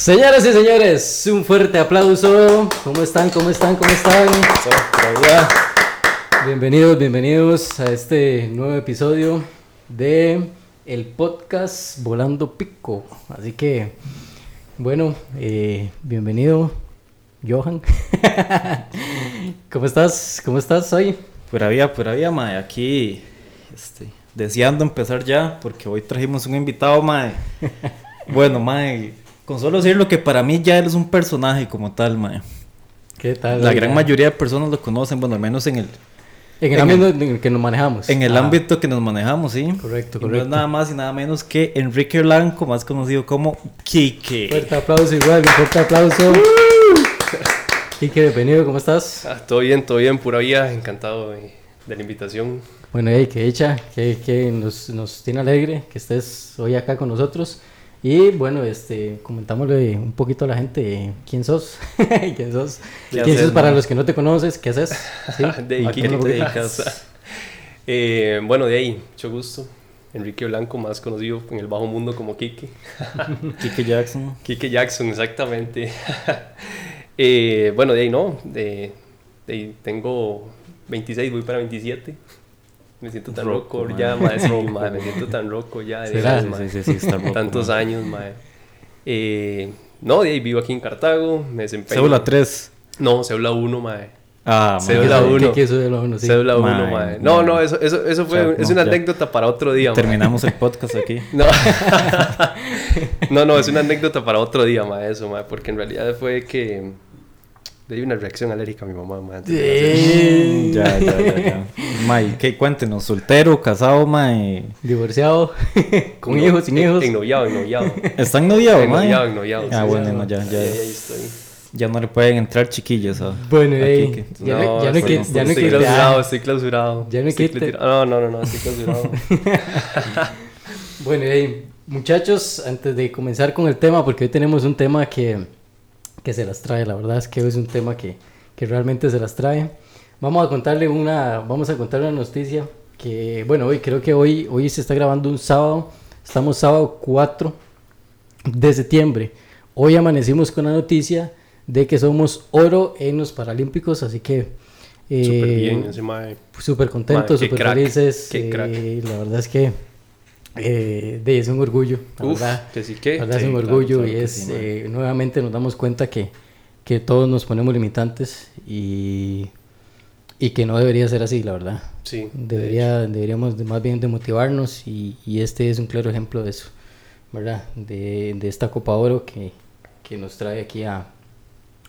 Señoras y señores, un fuerte aplauso. ¿Cómo están? ¿Cómo están? ¿Cómo están? Bienvenidos, bienvenidos a este nuevo episodio de el podcast Volando Pico. Así que, bueno, eh, bienvenido, Johan. ¿Cómo estás? ¿Cómo estás hoy? Pura vida, pura vida, mae. Aquí, este, deseando empezar ya, porque hoy trajimos un invitado, mae. Bueno, mae, con solo decir lo que para mí ya eres un personaje como tal, mae. ¿Qué tal? La gran mayoría de personas lo conocen, bueno, al menos en el... En el en ámbito en el que nos manejamos. En el Ah, ámbito que nos manejamos, sí. Correcto, Y no correcto. es nada más y nada menos que Enrique Blanco, más conocido como Kike. Fuerte aplauso igual, un fuerte aplauso. Quique, bienvenido, ¿cómo estás? Ah, todo bien, todo bien, pura vida, encantado de, de la invitación. Bueno, hey, que hecha, que, que nos, nos tiene alegre que estés hoy acá con nosotros. Y bueno, este, comentámosle un poquito a la gente quién sos. ¿Quién sos? ¿Qué ¿Quién haces, sos para man? los que no te conoces? ¿Qué haces? ¿Sí? De ¿A ahí, qué te dedicas? Eh, bueno, de ahí, mucho gusto. Enrique Blanco, más conocido en el bajo mundo como Kike. Kike Jackson. Kike Jackson, exactamente. Eh, bueno, de ahí no, de, de ahí tengo 26, voy para 27. Me siento tan Roco, roco, mae. ya, madre, sí, madre, me siento tan roco ya. De ¿Será? veras, Sí, mae. sí, sí, sí, está roco, Tantos mae. años, madre. Eh, no, de ahí vivo aquí en Cartago, me desempeño. Cédula 3. No, cédula 1, madre. Ah, mae. Cédula ¿Qué- uno. ¿Qué es cédula uno? Sí. Cédula 1, Mae, mae. No, mae. no, eso, eso, eso fue, O sea, es no, una ya. anécdota para otro día, mae. Terminamos el podcast aquí. No. no, no, es una anécdota para otro día, mae, eso, mae, porque en realidad fue que le di una reacción alérgica a mi mamá, mae. antes de. Eh, Ya, ya, ya, ya. Mae, ¿qué? Cuéntenos, soltero, casado, mae. Divorciado, con No, hijos, sin en- hijos. Ennoviado, ennoviado. ¿Están noviados, mae? Ennoviado, ennoviado. Ah, sí, bueno, sí. no, ya, ya. Ahí, ahí estoy. Ya no le pueden entrar chiquillos a... Bueno, a ey, ya no, ya no, estoy, quit- ya no estoy quit- clausurado, ah. estoy clausurado. Ya no Estoy clatira- No, no, no, no, estoy clausurado. Bueno, hey, muchachos, antes de comenzar con el tema, porque hoy tenemos un tema que, que se las trae, la verdad es que es un tema que, que realmente se las trae. Vamos a contarle una, vamos a contarle una noticia que, bueno, hoy creo que hoy, hoy se está grabando un sábado, estamos sábado 4 de septiembre. Hoy amanecimos con la noticia de que somos oro en los Paralímpicos, así que... eh, Súper bien, ese mae. súper contentos, súper felices. eh. La verdad es que eh, de, es un orgullo. La Uf, verdad, que sí que. la verdad es un orgullo claro y es sí, eh, nuevamente nos damos cuenta que, que todos nos ponemos limitantes y, y que no debería ser así, la verdad. Sí. Debería, deberíamos de- más bien de motivarnos y, y este es un claro ejemplo de eso, ¿verdad? De, de esta Copa Oro que, que nos trae aquí a,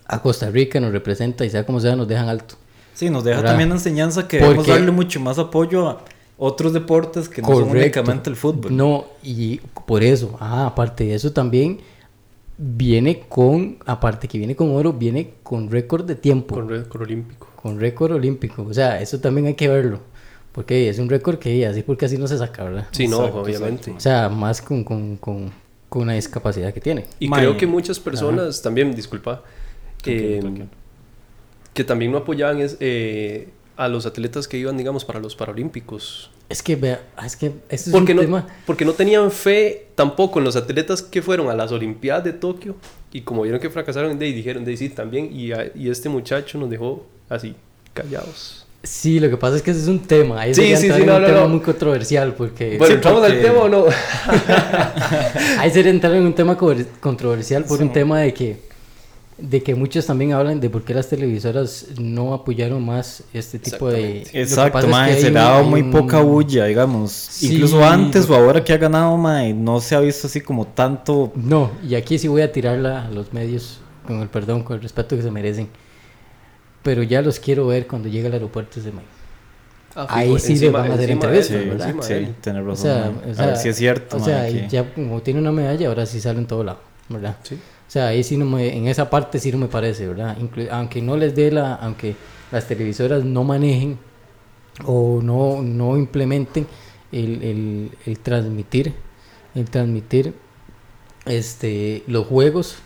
a Costa Rica, nos representa y sea como sea, nos dejan alto. Sí, nos deja ¿Verdad? también la enseñanza que debemos darle mucho más apoyo a otros deportes que no son únicamente el fútbol. No, y por eso, ah, aparte de eso también viene con, aparte que viene con oro, viene con récord de tiempo, Con con, récord olímpico. récord olímpico. O sea, eso también hay que verlo, porque es un récord que así porque así no se saca, ¿verdad? Sí, no, Exacto, obviamente. O sea, más con, con, con, con una discapacidad que tiene. Y creo que muchas personas también, disculpa, Tranquilo, eh, tranquilo. que también no apoyaban es, eh, a los atletas que iban, digamos, para los Paralímpicos. Es que, vea, ah, es que este es Porque un no, tema... porque no tenían fe tampoco en los atletas que fueron a las Olimpiadas de Tokio y como vieron que fracasaron, de dijeron, de sí, también, y, a- y este muchacho nos dejó así, callados. Sí, lo que pasa es que ese es un tema, ahí Sí, sí, sí, no, un no, tema no. muy controversial, porque... Bueno, ¿entramos al porque- tema o no? Ahí sería entrar en un tema co- controversial por un tema de que, de que muchos también hablan de por qué las televisoras no apoyaron más este tipo de... Exacto, mae, se le ha dado muy un- poca bulla, digamos. Sí, Incluso antes o ahora que ha ganado, mae, no se ha visto así como tanto. No, y aquí sí voy a tirarla a los medios con el perdón, con el respeto que se merecen. Pero ya los quiero ver cuando llegue al aeropuerto ese mae. Ah, Ahí sí encima- van a hacer de entrevistas, él, ¿verdad? Sí, de tener O razón. sea, mae. o a ver sea, si es cierto, o mae, sea, que- ya como tiene una medalla, ahora sí sale en todo lado, ¿verdad? Sí. O sea, ahí sí no me, en esa parte sí no me parece, ¿verdad? Inclu- aunque no les dé la, aunque las televisoras no manejen o no, no implementen el, el, el transmitir, el transmitir este, los juegos,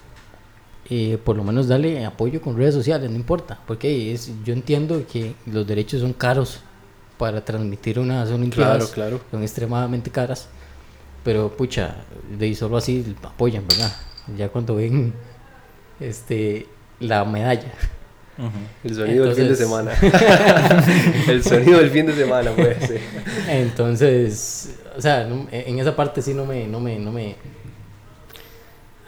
eh, por lo menos darle apoyo con redes sociales, no importa, porque es, yo entiendo que los derechos son caros para transmitir unas Olimpiadas, Claro, claro. son extremadamente caras, pero pucha, de ahí solo así apoyan, ¿verdad? Ya cuando ven este, la medalla. El sonido del fin de semana. el sonido del fin de semana, puede ser. Entonces, o sea, en esa parte sí no me, no me, no me,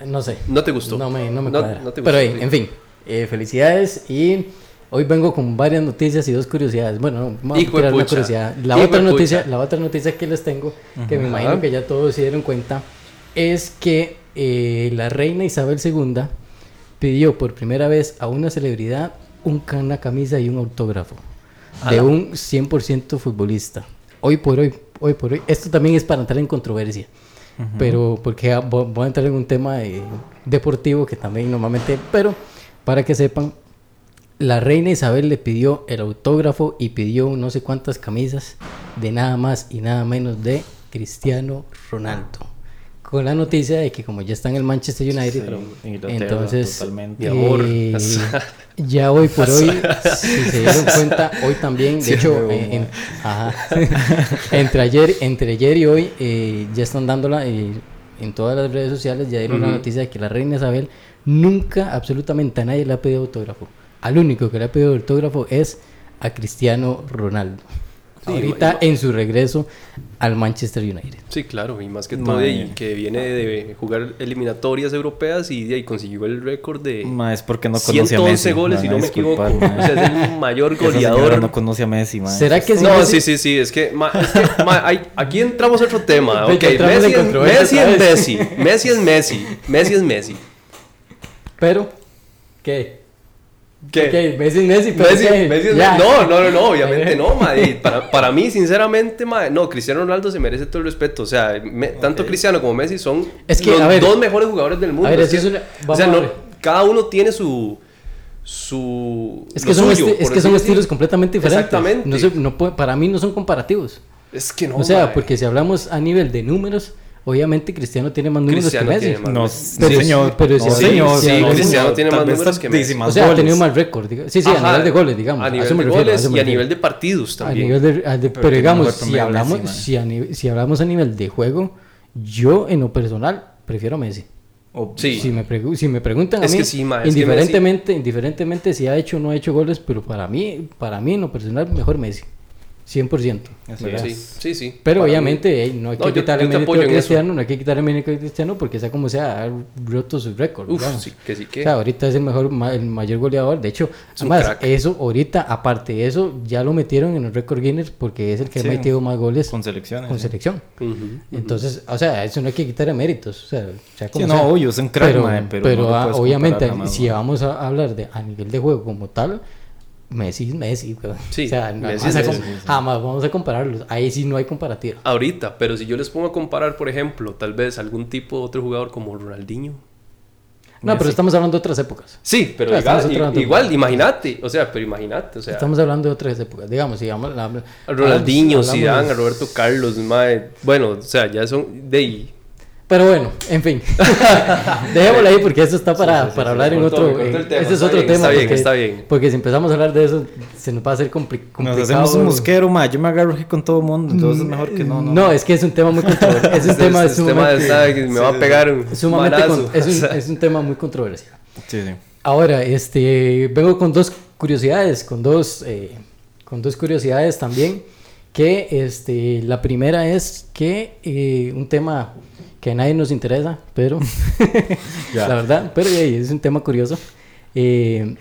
no sé. No te gustó. No me, no me No- cuadra. no te Pero gustó, en, sí. en fin, eh, felicidades y hoy vengo con varias noticias y dos curiosidades. Bueno, no, vamos Hijo a una curiosidad. La Hijo otra noticia, pucha. la otra noticia que les tengo, que me imagino que ya todos se dieron cuenta, es que eh, la reina Isabel II pidió por primera vez a una celebridad un, una camisa y un autógrafo de un 100% futbolista. Hoy por hoy, hoy por hoy, esto también es para entrar en controversia, pero porque ah, vo- voy a entrar en un tema eh, deportivo que también normalmente, pero para que sepan, la reina Isabel le pidió el autógrafo y pidió no sé cuántas camisas de nada más y nada menos de Cristiano Ronaldo. Con la noticia de que como ya está en el Manchester United, Sí, entonces eh, ya hoy por hoy, si se dieron cuenta, hoy también, de Sí, hecho, eh, en- ajá. entre ayer, entre ayer y hoy eh, ya están dándola eh, en todas las redes sociales, ya dieron la Ujú. noticia de que la reina Isabel nunca, absolutamente a nadie le ha pedido autógrafo. Al único que le ha pedido autógrafo es a Cristiano Ronaldo. Sí, Ahorita en su regreso al Manchester United. Sí, claro, y más que todo, y que viene de jugar eliminatorias europeas y de ahí consiguió el récord de Ma, es porque no conoce a 111 Messi. goles, si no me equivoco. ma. O sea, es el mayor goleador. no conoce a Messi, ma. ¿Será que si no, Messi- sí, sí, sí, es que, ma, es que, ma, hay- aquí entramos a otro tema. Ok, Messi es, Messi es. Messi, Messi es Messi, Messi es Messi. Pero, ¿qué? ¿Qué? Messi es Messi, pero. No, no, no, no, obviamente no, madre. Para, para mí, sinceramente, madre, no, Cristiano Ronaldo se merece todo el respeto. O sea, me- tanto Cristiano como Messi son Es que, los ver, dos mejores jugadores del mundo. a ver, Es así que- es una- o sea, no- cada uno tiene su. su Es que, son, suyo, es que son estilos así. completamente diferentes. Exactamente. No se- no para mí no son comparativos. Es que no. o sea, madre. porque si hablamos a nivel de números, obviamente Cristiano tiene más números Cristiano que Messi. tiene más. No, Pero- señor. pero no, si- señor. sí, no, Cristiano señor. tiene Tal más números que Messi. más o sea, ha tenido más récord. Sí, sí, a nivel de goles, digamos. A nivel de refiero, goles y a nivel de partidos A también. nivel de, a de- pero, tiene digamos, si hablamos, Messi, si, a nivel- si hablamos a nivel de juego, yo en lo personal prefiero a Messi. O- Sí. Si me, pregu- si me preguntan a Es mí, que sí, ma, es que indiferentemente, indiferentemente si ha hecho o no ha hecho goles, pero para mí, para mí en lo personal, mejor Messi. 100%. Así ¿verdad? Sí, sí, sí. Pero Para obviamente mí- no hay que No, yo- quitarle yo te mérito a. Cristiano, no hay que quitarle mérito a Cristiano porque sea como sea, ha roto su récord. Uf, digamos. sí, que sí O que. sea, ahorita es el mejor, el mayor goleador. De hecho, Es además, eso ahorita, aparte de eso, ya lo metieron en el récord Guinness porque es el que Sí. ha metido más goles Con selecciones. con sí. selección. Entonces, o sea, eso no hay que quitarle méritos. O sea, sea Sí, como no, sea. obvio, es un crack, pero, mae, pero, pero, no lo ah, obviamente, si vamos a hablar de a nivel de juego como tal, Messi es Messi. weón. Sí, o sea, Messi vamos es Messi, jamás vamos a compararlos. Ahí sí no hay comparativa. Ahorita, pero si yo les pongo a comparar, por ejemplo, tal vez algún tipo, otro jugador como Ronaldinho. No, pero estamos hablando de otras épocas. Sí, pero Ah, igual, estamos hablando- igual, imagínate, o sea, pero imagínate, o sea, Estamos hablando de otras épocas. Digamos, a Ronaldinho, Zidane, a Roberto Carlos, mae, bueno, o sea, ya son de. Pero bueno, en fin. Dejémoslo ahí porque eso está para, Sí, sí, sí, para sí, hablar en otro. tema, ese es otro bien, tema. está bien, porque, está bien. Porque si empezamos a hablar de eso, se nos va a hacer compli- Nos complicado. hacemos un mosquero, ma. Yo me agarro aquí con todo el mundo, entonces es mejor que no. No, No, es que es un tema muy controversial. Es un Este- tema este tema sumamente, está que me va a pegar un sumamente con- es, O un, sea, es un tema muy controversial. Sí, sí. Ahora, este, vengo con dos curiosidades, con dos, eh, con dos curiosidades también. Que este, la primera es que eh, un tema que a nadie nos interesa, pero la verdad, pero es un tema curioso. Eh,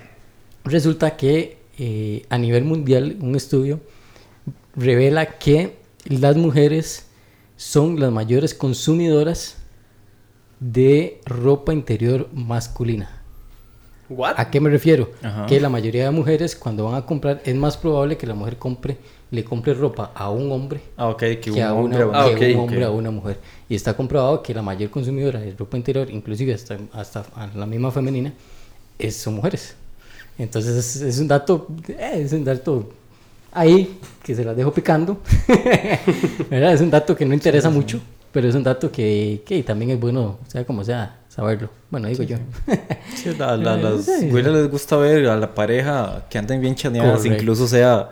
resulta que eh, a nivel mundial un estudio revela que las mujeres son las mayores consumidoras de ropa interior masculina. ¿What? ¿A qué me refiero? Ajá. Que la mayoría de mujeres cuando van a comprar es más probable que la mujer compre le compre ropa a un hombre Ah, ok, que, que, un a, hombre. una, Ah, que ok, un hombre ok. a una mujer. Y está comprobado que la mayor consumidora de ropa interior, inclusive hasta, hasta la misma femenina, es, son mujeres. Entonces es, es un dato, eh, es un dato ahí que se las dejo picando. Es un dato que no interesa mucho, pero es un dato que, que también es bueno, sea como sea, saberlo. Bueno, digo yo. Sí, a la- las sí. güeyes les gusta ver a la pareja que anden bien chaneadas, Correcto. incluso sea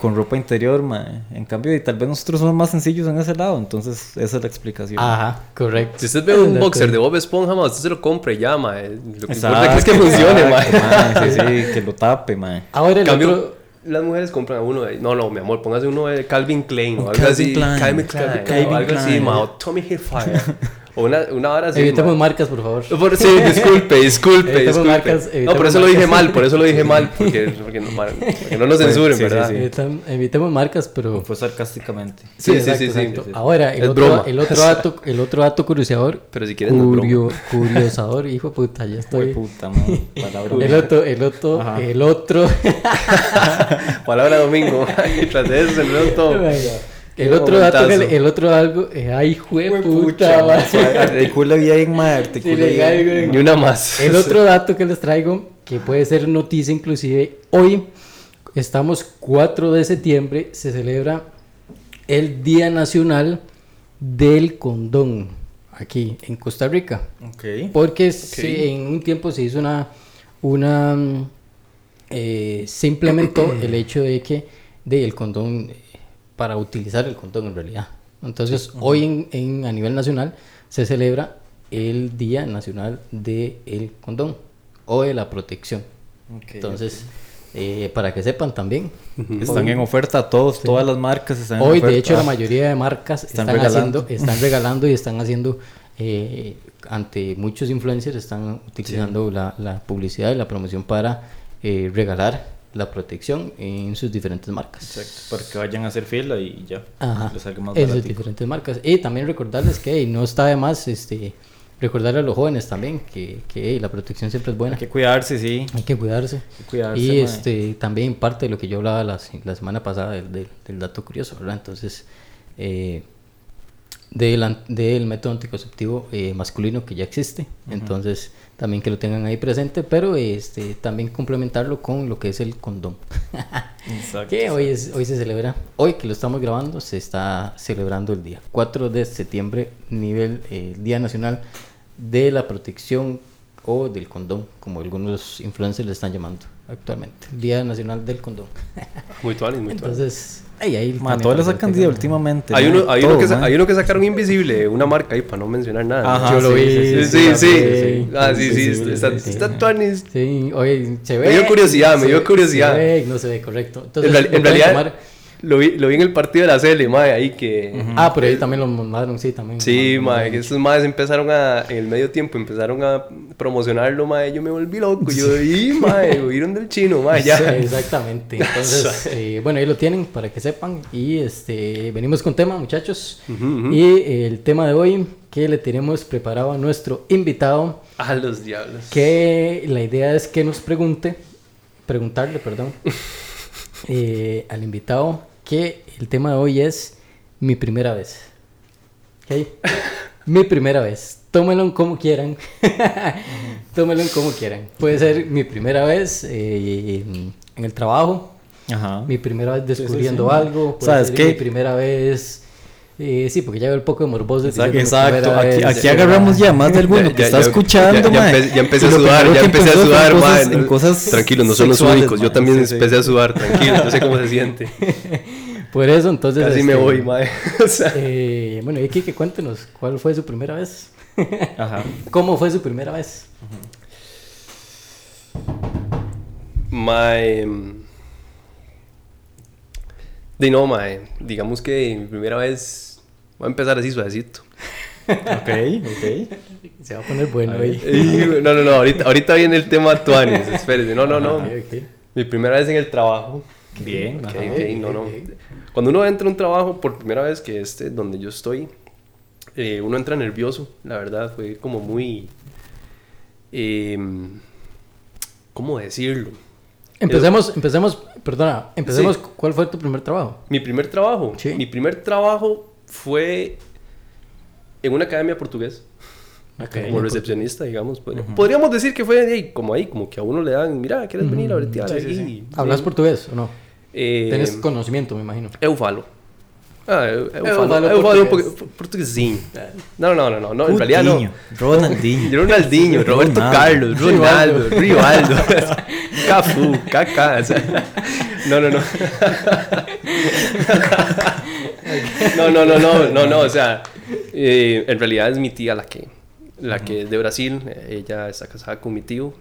con ropa interior, mae. En cambio, y tal vez nosotros somos más sencillos en ese lado, entonces esa es la explicación. Ajá, correcto. Si usted ve un boxer de. Bob Esponja, ma, usted se lo compre ya, ma. Lo que Exacto, importa es que funcione, ma. exacto, mae, Sí, sí, que lo tape, mae. Ahora el Cambio, otro... las mujeres compran a uno de... No, no, mi amor, póngase uno de Calvin Klein o algo Calvin así. Klein. Calvin Klein. Calvin o algo así, Klein. ma. O Tommy Hilfiger. una, una hora así, Evitemos ma. marcas, por favor. Por- sí, disculpe, disculpe, Evitemos disculpe. marcas, no, por eso lo dije mal, por eso lo dije mal, porque, porque, no, porque no nos Pues, censuren, sí, ¿verdad? sí. Evitem- evitemos marcas, pero... Fue sarcásticamente. Sí, sí, exacto, sí, sí, exacto. sí, sí. Ahora, el Es otro, broma. el, otro dato, el otro dato curioseador... Pero si quieres, no curio- curiosador, hijo de puta, ya estoy... puta, mae. Palabra El otro, el otro, Ajá. el otro... Palabra domingo. y tras de eso se todo. El otro dato, que le- el otro algo, eh, ay, jue puta. Articula bien, Articula bien. Ni una más. El otro dato que les traigo, que puede ser noticia inclusive, hoy estamos 4 de septiembre, se celebra el Día Nacional del Condón, aquí en Costa Rica. Porque se- en un tiempo se hizo una, una eh, se implementó el hecho de que de el condón para utilizar el condón en realidad. Entonces hoy en, en- a nivel nacional se celebra el Día Nacional del Condón o de la protección. Ok, Entonces eh, para que sepan también. Están en oferta todos, todas las marcas están en Hoy, oferta. de hecho, la mayoría de marcas Están están, regalando. haciendo, están regalando y están haciendo, eh, ante muchos influencers, están utilizando la, la publicidad y la promoción para eh, regalar la protección en sus diferentes marcas. Exacto, para que vayan a hacer fila y ya. Ajá, Les salga más en sus diferentes marcas. Y también recordarles que no está de más este, recordarle a los jóvenes también que, que la protección siempre es buena. Hay que cuidarse, sí. Hay que cuidarse. Hay que cuidarse, y este también parte de lo que yo hablaba la, la semana pasada del, del- del dato curioso, ¿verdad? Entonces, eh, del, del método anticonceptivo eh, masculino que ya existe. Entonces, también que lo tengan ahí presente, pero este también complementarlo con lo que es el condón. Exacto. que hoy, es, hoy se celebra, hoy que lo estamos grabando, se está celebrando el día 4 de septiembre, nivel eh, Día Nacional de la Protección o del Condón, como algunos influencers le están llamando actualmente. Día Nacional del Condón. Muy tuanis, muy tuanis. Entonces, ahí, ahí. Ma, también todos le para que sacan lo día tengan. últimamente. Hay uno, hay, todo, uno que, hay uno que sacaron invisible, una marca ahí para no mencionar nada. Ajá, Yo lo sí, vi. Sí, sí, sí, sí. sí. Ah, sí, sí, Sí, está, sí, sí. está tuanis. Sí, oye, se ve. Me dio curiosidad, me dio curiosidad. No se ve correcto. Entonces, En, realidad, lo vi, lo vi en el partido de la CL, mae, ahí que... Ah, pero ahí también lo mandaron, sí, también. Sí, lo mae, que esos maes empezaron a, en el medio tiempo, empezaron a promocionarlo, mae, yo me volví loco, yo, y mae, oyeron del chino, mae, ya. Sí, exactamente. Entonces, eh, bueno, ahí lo tienen para que sepan. Y este venimos con tema, muchachos. Y eh, el tema de hoy que le tenemos preparado a nuestro invitado, A los diablos. que la idea es que nos pregunte, preguntarle, perdón, eh, al invitado que el tema de hoy es mi primera vez. ¿Ok? mi primera vez. Tómenlo como quieran. Tómenlo como quieran. Puede ser mi primera vez eh, en, el trabajo, Ajá. mi primera vez sí, descubriendo sí. algo, puede ¿Sabes ser qué? mi primera vez... eh, sí, porque ya veo el poco de morboso. Exacto, exacto. Aquí, vez, aquí agarramos ya más de alguno Ya- que ya- está ya- escuchando, ya- ya ma. empe- ya empecé a sudar, ya empecé a sudar, en cosas- en cosas Tranquilo, no son los únicos, yo también Sí, sí. empecé a sudar, tranquilo, no sé cómo se siente. Por eso, entonces... Casi me este, voy, mae. O sea, Eh, bueno, y Kike, cuéntenos, ¿cuál fue su primera vez? Ajá. ¿Cómo fue su primera vez? Mae. De no, mae. Digamos que mi primera vez. Voy a empezar así suavecito. Ok, ok. Se va a poner bueno ahí. No, no, no. Ahorita, ahorita viene el tema Tuanis. Espérese. No, no, no. Ok, ok. Mi primera vez en el trabajo. Bien. Ok, ajá. no, no. Cuando uno entra a un trabajo por primera vez, que este, donde yo estoy, eh, uno entra nervioso, la verdad, fue como muy... em, ¿Cómo decirlo? Empecemos, empecemos, perdona, empecemos, Sí. ¿cuál fue tu primer trabajo? Mi primer trabajo. Sí. Mi primer trabajo fue en una academia portugués. como recepcionista, digamos. Podría- Podríamos decir que fue ahí, como ahí, como que a uno le dan, mira, ¿quieres venir a bretear Sí. ¿Hablas portugués o no? Eh, Tienes conocimiento, me imagino. Eu falo. Ah, eu, eu Eu falo, falo eu falo um português. pouco portuguesinho. No, no, no, no, no, en realidad no. Coutinho, Ronaldinho. Ronaldinho, Roberto Ronaldo. Carlos, Ronaldo, Rivaldo, Cafu, Kaká. No, no, no. no, no, no, no, no, no, o sea, eh, en realidad es mi tía la que, la que es de Brasil, ella está casada con mi tío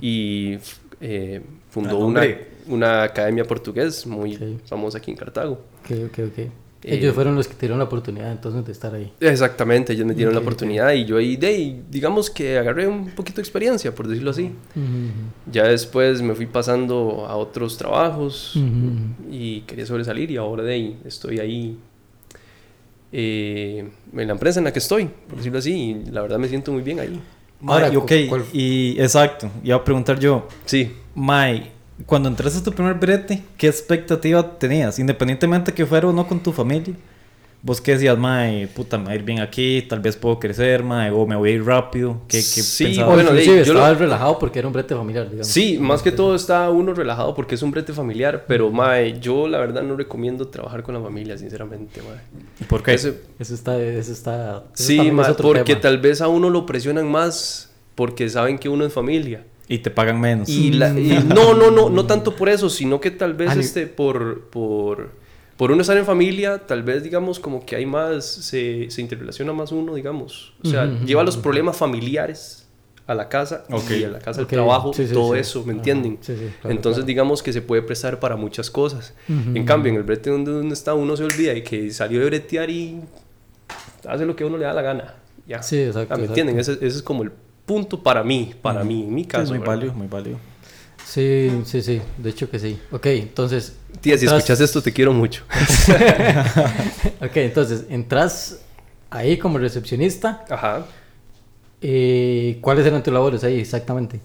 y eh, fundó Ah, una, hombre. Una academia portugués muy famosa aquí en Cartago. Ok, ok, ok. Eh, Ellos fueron los que tuvieron la oportunidad entonces de estar ahí. Exactamente, ellos me dieron la oportunidad y yo ahí, de, ahí, digamos que agarré un poquito de experiencia, por decirlo así. Ya después me fui pasando a otros trabajos y quería sobresalir y ahora de ahí estoy ahí eh, en la empresa en la que estoy, por decirlo así, y la verdad me siento muy bien ahí. Ahora, y ok, ¿cuál- y exacto, iba a preguntar yo, Sí, Mae, cuando entraste a tu primer brete, ¿qué expectativa tenías? Independientemente que fuera o no con tu familia. ¿Vos qué decías, Mae, puta, me va a ir bien aquí, tal vez puedo crecer, Mae, o me voy a ir rápido? ¿Qué, qué Sí, pensabas? Bueno, de- yo estaba lo- relajado porque era un brete familiar, digamos. sí, más que todo está uno relajado porque es un brete familiar, pero mae, yo la verdad no recomiendo trabajar con la familia, sinceramente, mae. ¿Y ¿Por qué? Ese- Eso está, eso está. eso sí, es mae, otro porque tema. tal vez a uno lo presionan más porque saben que uno es familia. Y te pagan menos. Y, la- y no, no, no, no tanto por eso, sino que tal vez este, por, por, por uno estar en familia, tal vez digamos como que hay más, se, se interrelaciona más uno, digamos. O sea, lleva los problemas familiares a la casa y a la casa Ok, del trabajo, sí, sí, todo sí. eso, ¿me entienden? sí, sí, claro, Entonces claro. digamos que se puede prestar para muchas cosas. En cambio, en el brete donde uno está, uno se olvida de que salió de bretear y hace lo que a uno le da la gana. Ya. Sí, exacto, Ah, ¿Me exacto. entienden? Ese, ese es como el punto para mí, para mí, en mi caso. es muy ¿verdad? válido, muy válido. Sí, sí, sí. De hecho que sí. Ok, entonces. Tía, si entras- escuchas esto, te quiero mucho. Ok, entonces entras ahí como recepcionista. Ajá. Eh, ¿Cuáles eran tus labores ahí exactamente?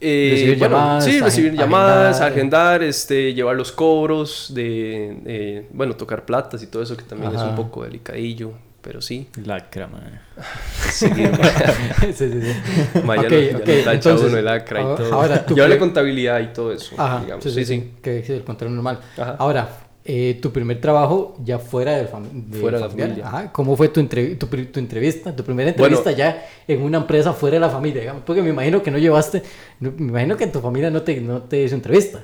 Eh, Recibir bueno, llamadas, sí, agen- recibir llamadas, agendar. este, llevar los cobros, de, eh, bueno, tocar platas y todo eso que también es un poco delicadillo, pero sí. Lacra, seguir, sí, sí, sí. ma, ya Ok, lo- ya ok, lo tacha entonces, uno el acra y ahora- todo. ahora tú Yo hablé pre- contabilidad y todo eso, Ajá, digamos. sí, sí, sí. Que es el control normal. Ajá. Ahora, eh, tu primer trabajo ya fuera fam- de Fuera de la familia. Ajá. ¿Cómo fue tu, tu, pri- tu entrevista, tu primera Bueno. entrevista ya en una empresa fuera de la familia? digamos? Porque me imagino que no llevaste, me imagino que tu familia no te, no te hizo entrevista.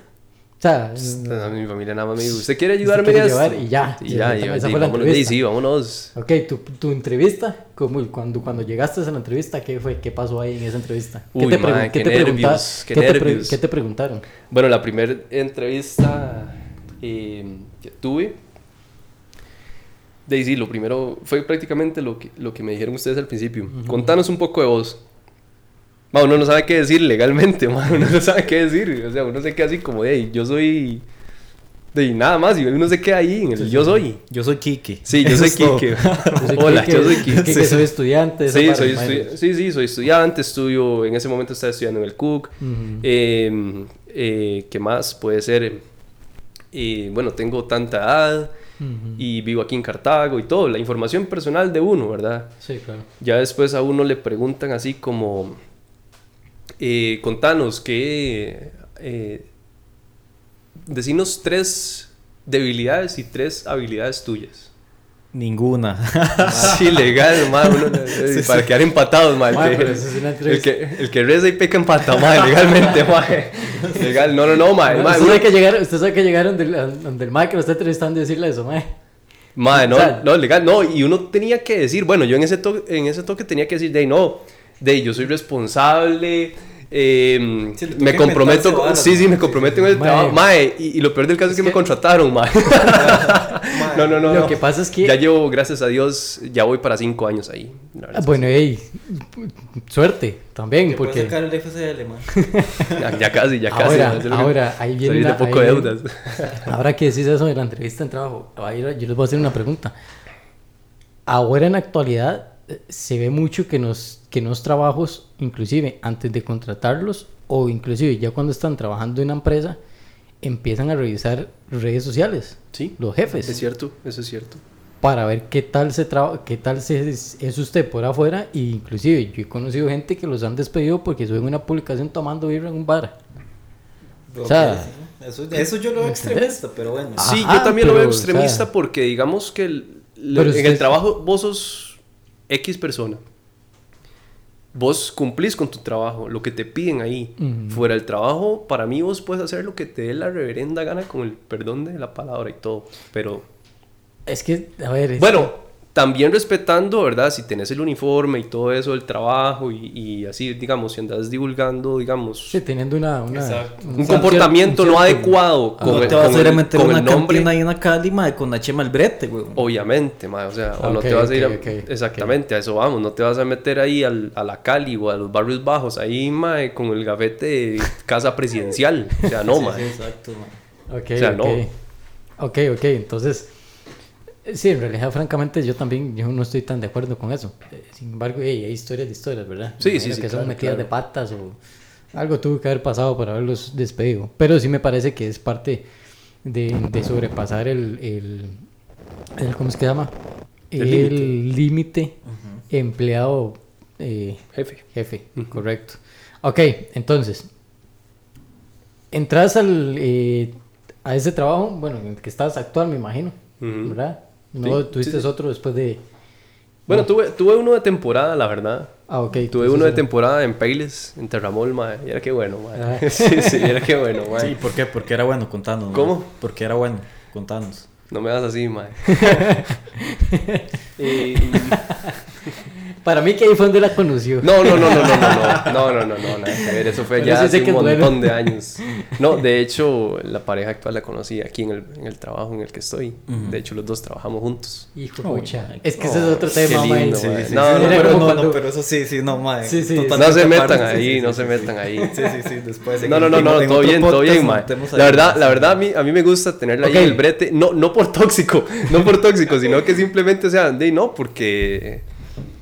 O sea, A mi familia nada más me dijo, ¿usted quiere Usted ayudarme quiere a esto?" llevar y ya. Y ya, Esa fue sí, la vámonos, entrevista. sí, vámonos. ok, tu, tu entrevista, como cuando, cuando llegaste a la entrevista, ¿qué fue? ¿Qué pasó ahí en esa entrevista? ¿Qué Uy, te, mae, qué qué te nervios, qué te nervios. qué te preguntaron? Bueno, la primera entrevista eh, que tuve, Daisy, lo primero fue prácticamente lo que, lo que me dijeron ustedes al principio. Contanos un poco de vos. Ma, uno no sabe qué decir legalmente, ma, uno no sabe qué decir. O sea, uno se queda así como, hey, yo soy... De nada más, y uno se queda ahí en el yo soy. Yo soy Kike. Sí, yo soy. Kike. Hola, yo soy Kike. Quique, soy estudiante. Sí, soy sí, sí, soy estudiante, estudio, en ese momento estaba estudiando en el Cook. Ujú. Eh, eh, ¿Qué más puede ser? Eh, bueno, tengo tanta edad Ujú. y vivo aquí en Cartago y todo, la información personal de uno, ¿verdad? Sí, claro. Ya después a uno le preguntan así como, eh, contanos que, eh, decinos tres debilidades y tres habilidades tuyas. Ninguna. Sí, legal, ma, uno- eh, para quedar empatados, ma, el que- es el que, el que reza y peca empata, ma, legalmente, ma. Legal, no, no, no, ma, ma, usted, sabe que llegar, usted sabe que llegaron del, donde el mae que lo está entrevistando y decirle eso, mae. Ma, no, O sea- no, legal, no, y uno tenía que decir, bueno, yo en ese, to- en ese toque tenía que decir, de no, de yo soy responsable, eh, Sí, toca me comprometo, con- sí, sí, me comprometo en el Mae. trabajo, mae, y, y lo peor del caso es, que, me contrataron, mae. no, no, no, Lo no. que pasa es que- Ya llevo, gracias a Dios, ya voy para cinco años ahí. la Ah, Bueno, ey, suerte también, Porque... porque sacar el FCL, man. sí. ya, ya casi, ya casi. ahora, ahora, ahí viene una- poco ahí de viene- deudas. Ahora que decís eso de la entrevista en trabajo, yo les voy a hacer una pregunta. Ahora en la actualidad eh, se ve mucho que nos que los trabajos, inclusive antes de contratarlos o inclusive ya cuando están trabajando en una empresa, empiezan a revisar redes sociales, Sí, los jefes, es cierto, eso es cierto. para ver qué tal se traba- qué tal se es, es usted por afuera y inclusive yo he conocido gente que los han despedido porque suben una publicación tomando birra en un bar. O sea, eso, eso yo lo veo extremista, pero bueno. Ah, Sí, Ajá, yo también lo veo o extremista sea- porque digamos que el- en usted- el trabajo vos sos X persona. Vos cumplís con tu trabajo, lo que te piden ahí. Fuera del trabajo, para mí vos puedes hacer lo que te dé la reverenda gana con el perdón de la palabra y todo. Pero, Es que, a ver. es bueno, también respetando, ¿verdad? Si tenés el uniforme y todo eso, el trabajo y, y así, digamos, si andas divulgando, digamos, Sí, teniendo una, una- Exacto. un comportamiento no adecuado No con, el, te vas a con ir a meter con una el nombre. ahí en una Cali, mae, con la chema el brete, güey. Obviamente, ma, o sea, o no te vas a ir a... exactamente, a eso vamos, no te vas a meter ahí al- a la Cali o a los barrios bajos, ahí, ma, con el gafete de casa presidencial, o sea, no, ma. exacto, mae. Ok, O sea, no. Ok, ok, entonces. Sí, en realidad, francamente, yo también yo no estoy tan de acuerdo con eso. Eh, Sin embargo, hey, hay historias de historias, ¿verdad? Sí, sí, sí, Que son metidas claro. de patas o algo tuvo que haber pasado para haberlos despedido. Pero sí me parece que es parte de, de sobrepasar el, el, el- ¿Cómo es que se llama? El límite empleado eh, Jefe. Jefe, correcto. Ok, entonces, entras al, eh, a ese trabajo, bueno, en el que estás actual, me imagino. ¿verdad? No Sí, tuviste sí, sí. otro después de... Bueno, tuve, tuve uno de temporada, la verdad. Ah, ok. Tuve uno de temporada en Pailes, en Terramol, ma, y era que bueno, ma. Ah. Sí, sí, era que bueno, ma. Sí, ¿por qué? Porque era bueno, contanos. mae. ¿Cómo? Porque era bueno, contanos. No me hagas así, ma. Y- Para mí que ahí fue donde la conoció. No, no, no, no, no, no, no, no, no, no, no, nada que ver, eso fue Pero ya sí hace un es bueno. montón de años. No, de hecho, la pareja actual la conocí aquí en el, en el trabajo en el que estoy. De hecho, los dos trabajamos juntos. Hijo Oh, Es que God. ese es otro Qué tema, lindo, Sí, mae. sí, No, sí, no, pero no, como no, cuando- pero eso sí, sí, no, mae. Sí, sí. No se metan aparte, sí, ahí, sí, no sí, se sí, metan sí. ahí. Sí, sí, sí, después. en No, no, no, en- no, en todo otro bien, todo bien, mae. La verdad, la sí. verdad, a mí, a mí me gusta tenerla ahí el brete. No, no por tóxico, no por tóxico, sino que simplemente, o sea, de no, porque...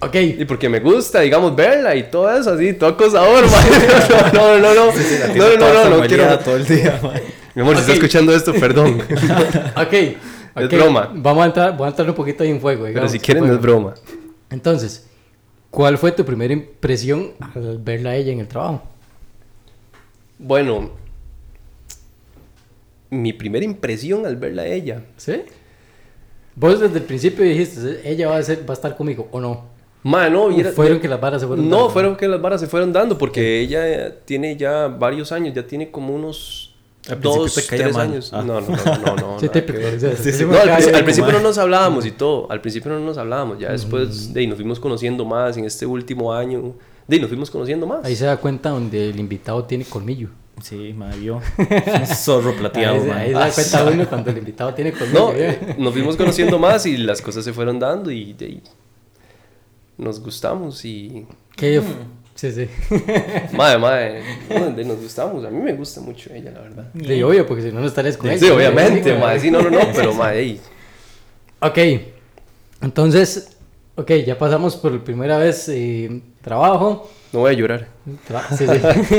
Ok. Y porque me gusta, digamos, verla y todo eso, así, todo acosador, mae. No, no, no, no. Sí, sí, la No, no, no, no, no quiero... todo el día, mae. Mi amor, si está escuchando esto, perdón. Ok. Es broma. Vamos a entrar, voy a entrar un poquito ahí en fuego. Pero digamos, si en quieren, no es broma. Entonces, ¿cuál fue tu primera impresión al verla a ella en el trabajo? Bueno, mi primera impresión al verla a ella. ¿Sí? Vos desde el principio dijiste, ella va a, ser, va a estar conmigo, ¿o no? Ma, no, ¿O viera- fueron que las varas se fueron No, dando? fueron que las varas se fueron dando porque ella tiene ya varios años, ya tiene como unos Al dos, te tres mal. años. Ah. No, no, no, no, no. Sí, Sí, No, al, al principio no nos hablábamos y todo. Al principio no nos hablábamos. Ya después de ahí nos fuimos conociendo más en este último año. De ahí nos fuimos conociendo más. Ahí se da cuenta donde el invitado tiene colmillo. Sí. Un zorro plateado, ahí, se- ahí se da cuenta uno cuando el invitado tiene colmillo. No, ¿eh? eh, nos fuimos conociendo más y las cosas se fueron dando y de ahí nos gustamos y... Que- Sí, sí. Madre, madre, nos gustamos. A mí me gusta mucho ella, la verdad. De obvio, porque si no, no estarías con Sí, ella. obviamente, Sí, madre. Sí, no, no, no, pero madre, ey, Ok, entonces, ok, ya pasamos por primera vez eh, trabajo. no voy a llorar. Tra- sí, sí.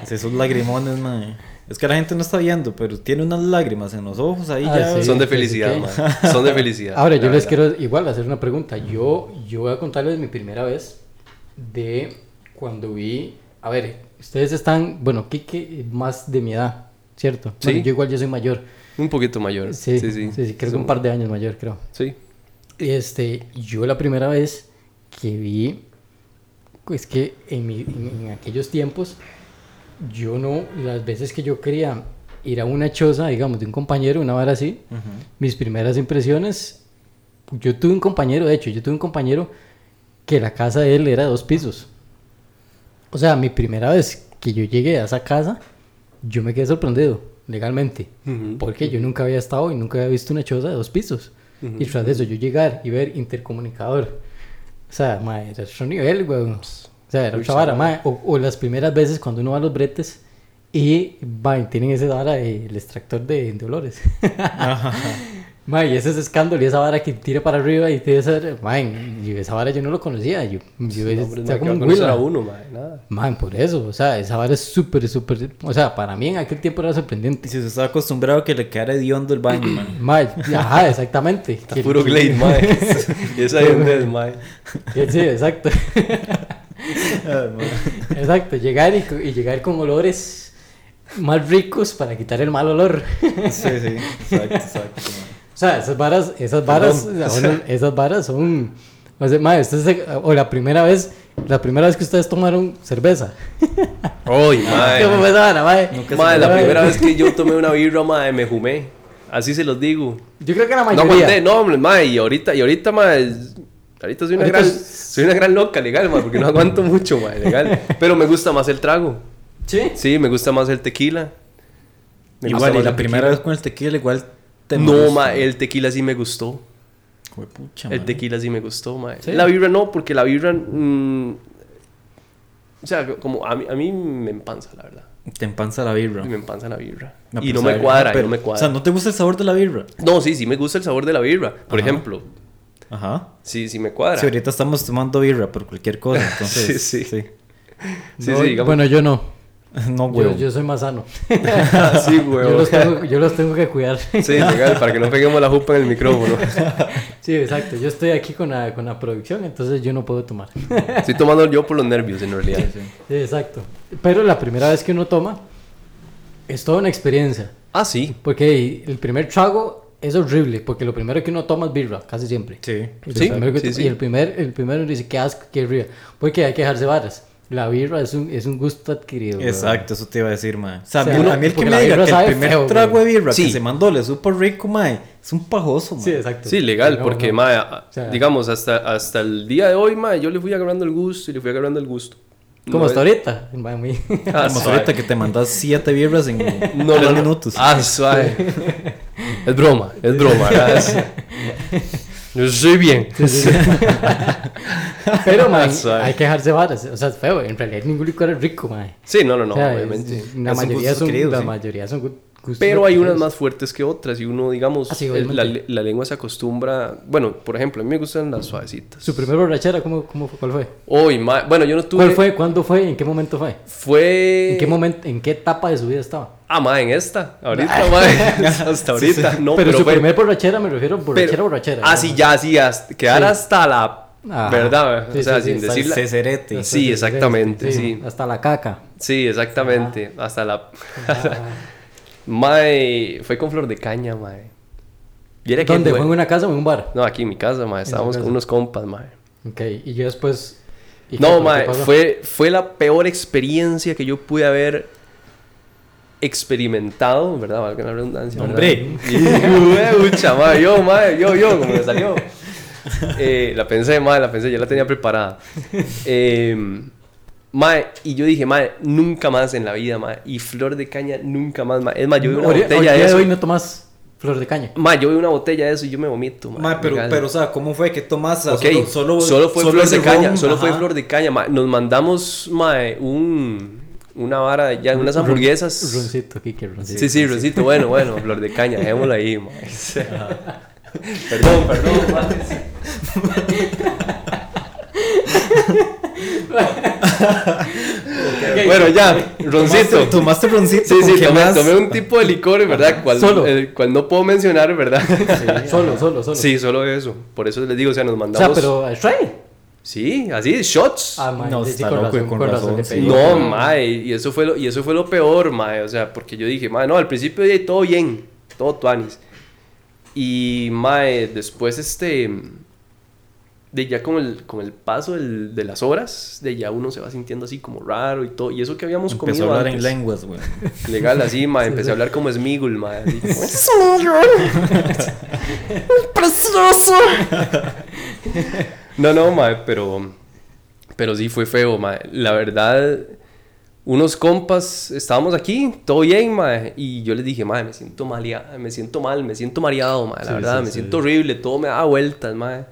Sí, Esos lagrimones, mae. Es que la gente no está viendo, pero tiene unas lágrimas en los ojos ahí Ah, ya. sí. Son de sí, felicidad, sí. madre. Son de felicidad. Ahora, yo les quiero igual hacer una pregunta. Yo, yo voy a contarles mi primera vez de cuando vi. A ver, ustedes están, bueno, Kike más de mi edad, ¿cierto? Sí. Bueno, yo igual yo soy mayor. Un poquito mayor. Sí, Sí, sí, sí. sí, creo que un par de años mayor, creo. Sí. Este, yo la primera vez que vi, es que en, mi- en- en aquellos tiempos, yo no, las veces que yo quería ir a una choza, digamos, de un compañero, una vara así, mis primeras impresiones, yo tuve un compañero, de hecho, yo tuve un compañero que la casa de él era de dos pisos. O sea, mi primera vez que yo llegué a esa casa, yo me quedé sorprendido, legalmente. Porque yo nunca había estado y nunca había visto una choza de dos pisos. Y tras de eso, yo llegar y ver intercomunicador. O sea, mae, era otro nivel, weón. O sea, era Uy, otra vara, mae. O, o las primeras veces cuando uno va a los bretes y va, tienen ese vara, eh, el extractor de, de olores. Mae, y ese es escándalo y esa vara que tira para arriba y tiene esa, mae, y esa vara yo no lo conocía. Yo, yo No, hombre, estaba no, como un a uno, madre, nada. Man, por eso, o sea, esa vara es súper, súper, o sea, para mí en aquel tiempo era Y sorprendente. si se está acostumbrado a que le quedara hediondo el baño, man. Mae, ajá, exactamente. Está Que- puro Glade, madre. y esa es madre. Sí, exacto. exacto, llegar y, y llegar con olores más ricos para quitar el mal olor. Sí, sí, exacto, exacto. O sea, esas varas, esas varas, Perdón. esas varas son, O sea, mae, usted se- o la primera vez, la primera vez que ustedes tomaron cerveza. Uy, mae. ¿Cómo mae? Mae, la primera vez que yo tomé una birra, mae, me jumé. Así se los digo. Yo creo que la No mayoría. aguanté, no, hombre, mae, y ahorita, y ahorita, es- ahorita soy una Ahorita gran, es- soy una gran loca, legal, mae, porque no aguanto mucho, mae, legal. Pero me gusta más el trago. Sí. Sí, me gusta más el tequila. Me Igual, y la primera vez con el tequila, igual te No, mae, el tequila sí me gustó. El tequila sí me gustó. ¿Sí? La birra no, porque la birra... mm, o sea, como a mí, a mí me empanza, la verdad. Te empanza la birra. Me empanza la birra. Y no me cuadra, pero- no me cuadra. O sea, ¿no te gusta el sabor de la birra? No, sí, sí me gusta el sabor de la birra. Por Ajá. ejemplo, Ajá. sí, sí me cuadra. Sí, ahorita estamos tomando birra por cualquier cosa, entonces... Sí, sí. sí. Sí, No, sí, digamos. Bueno, yo no. No, güey. yo soy más sano. sí, güey. Yo los, tengo, yo los tengo que cuidar. Sí, legal, para que no peguemos la jupa en el micrófono. Sí, exacto. Yo estoy aquí con la, con la producción, entonces yo no puedo tomar. Estoy tomando yo por los nervios, en realidad. Sí, exacto. Pero la primera vez que uno toma es toda una experiencia. Ah, sí. Porque el primer trago es horrible, porque lo primero que uno toma es birra, casi siempre. Sí. El Sí, primero que sí, sí. Y el primer, el primero dice que asco, que río. Porque hay que dejarse varas. La birra es un, es un gusto adquirido. Exacto, eso te iba a decir, mae. O sea, O sea, a mí- uno- a mí el que me diga que el primer feo, trago de birra Sí. que se mandó le supo rico, mae, es un pajoso, mae. Sí, exacto. Sí, legal, No, porque, no. mae, O sea- digamos, hasta, hasta el día de hoy, mae, yo le fui agarrando el gusto y le fui agarrando el gusto. Como No hasta ahorita. Ah, Como suave. ahorita que te mandas siete birras en No, tres no, no. minutos. Ah, suave. Es broma, es broma. Es- Yo soy bien. Pero, man, hay que dejarse varas. O sea, es feo. En realidad ningún licor es rico, man. Sí, no, no, no, O sea, obviamente. es- la mayoría son, adquirido, la sí. mayoría son gu- gustos Pero hay unas más fuertes que otras y uno, digamos, Ah, sí, el- la, obviamente. la lengua se acostumbra. Bueno, por ejemplo, a mí me gustan las suavecitas. Su primer borrachera, ¿cómo, cómo fue? ¿Cuál fue? Hoy, ma- bueno, yo no tuve. ¿Cuál fue? ¿Cuándo fue? ¿En qué momento fue? Fue. ¿En qué momento, en qué etapa de su vida estaba? Ah, ma, en esta. Ahorita, ma. Hasta ahorita. No, pero, su fue- primer borrachera me refiero a borrachera, pero- borrachera. Ah, ¿no? sí, ya, sí, hasta, quedar Sí. hasta la. Ajá. ¿Verdad? Sí, o sea, sí, sí, sin el decirla. Sí, exactamente, sí. Hasta la caca. Sí, exactamente. Hasta la. Mae, fue con flor de caña, mae. Que ¿Dónde? fue- ¿Fue en una casa o en un bar? No, aquí en mi casa, mae. Estábamos con unos compas, mae. Ok, y yo después... ¿y qué- No, mae, fue, fue la peor experiencia que yo pude haber experimentado, ¿verdad? Valga la redundancia. ¿verdad? Hombre. Y, mae, yo, mae, yo, yo, como me salió. Eh, la pensé, mae, la pensé, ya la tenía preparada. Eh, mae, y yo dije, mae, nunca más en la vida, mae. Y flor de caña, nunca más, mae. Es más, yo vi una Hoy- hoy botella día de eso. hoy no tomas flor de caña. Mae, yo vi una botella de eso y yo me vomito, mae. Mae, pero, pero, o sea, ¿cómo fue? ¿Qué tomas? Ok, solo, solo, fue flor ese de caña, ron, solo fue ajá. flor de caña. ma. Nos mandamos, mae, un, una vara, ya, unas hamburguesas. Roncito, Kike, roncito. Sí, sí, roncito, bueno, bueno, flor de caña, dejémoslo ahí. Perdón, perdón, mae. Bueno, ya, roncito. Tomaste, roncito. Sí, ¿con sí, tomé, tomé un tipo de licor, ¿verdad? Cual, Solo. el cual no puedo mencionar, ¿verdad? Solo, solo, solo. Sí, solo eso. Por eso les digo, o sea, nos O sea, mandamos. pero ¿Stray? Sí, así, shots. Ah, man, No, sí, está con loco, razón, con razón. razón, sí. No, mae, y eso fue lo, y eso fue lo peor, mae, o sea, porque yo dije, mae, no, al principio de todo bien, todo tuanis. Y mae, después este de ya con el con el paso del- de las horas, de ya uno se va sintiendo así como raro y todo, y eso que habíamos Empezó a comido hablar antes. en lenguas, güey. Legal así, mae, empecé a hablar como Smigul, mae, así como, ¡Precioso! No, no, mae, pero. Pero sí fue feo, mae. La verdad, unos compas, estábamos aquí, todo bien, mae. Y yo les dije, mae, me siento mal, me siento mal, me siento mareado, mae. La Sí, verdad, sí, me sí. siento horrible, todo me da vueltas, mae.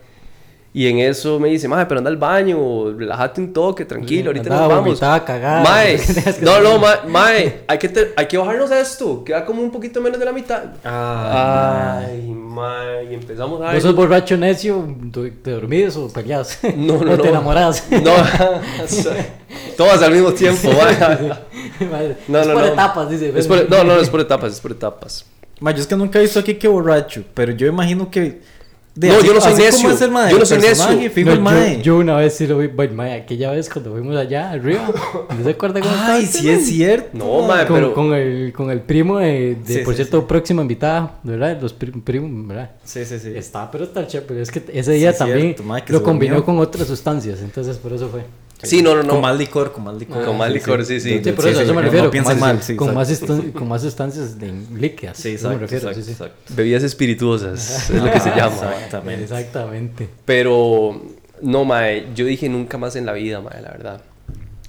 Y en eso me dice, mae, pero anda al baño, relájate un toque, tranquilo, ahorita Andaba nos vamos. vomitada, cagada. Mae, no, no, mae, mae, hay que, te- hay que bajarnos esto, queda como un poquito menos de la mitad. Ay, mae, y empezamos a... ¿Vos sos borracho necio? ¿Te te dormís o peleas? No, no, ¿O te no. enamorás? No, todas al mismo tiempo, vaya. Madre, No, es no, por no. etapas, dice. Es por- no, no, es por etapas, es por etapas. Ma, yo es que nunca he visto aquí que borracho, pero yo imagino que De No, así- yo no soy necio. es el mae, Yo no soy necio. No, el yo, mae. yo una vez sí lo vi, bueno, mae, aquella vez cuando fuimos allá arriba, ¿no se acuerda cómo estaba Ay, este, sí es cierto. No, mae, con, pero... con el, con el primo de, de, Sí, por sí, cierto, próxima invitada, ¿verdad? Los prim- primos, ¿verdad? Sí, sí, sí. Está, pero está chévere, pero es que ese día Sí, también cierto, mae, que lo combinó con otras sustancias, entonces por eso fue. Sí, no, no, no. Con más licor, con más licor. Con más licor, sí, sí. Sí, por Sí, eso, sí, a eso me no refiero. con más, mal, sí, con, más exacto. con más sustancias de líquidas. Sí, eso me exacto, refiero, exacto, sí, sí. exacto. Bebidas espirituosas, es lo que se llama. Exactamente. Exactamente. Pero, no, mae, yo dije nunca más en la vida, mae, la verdad.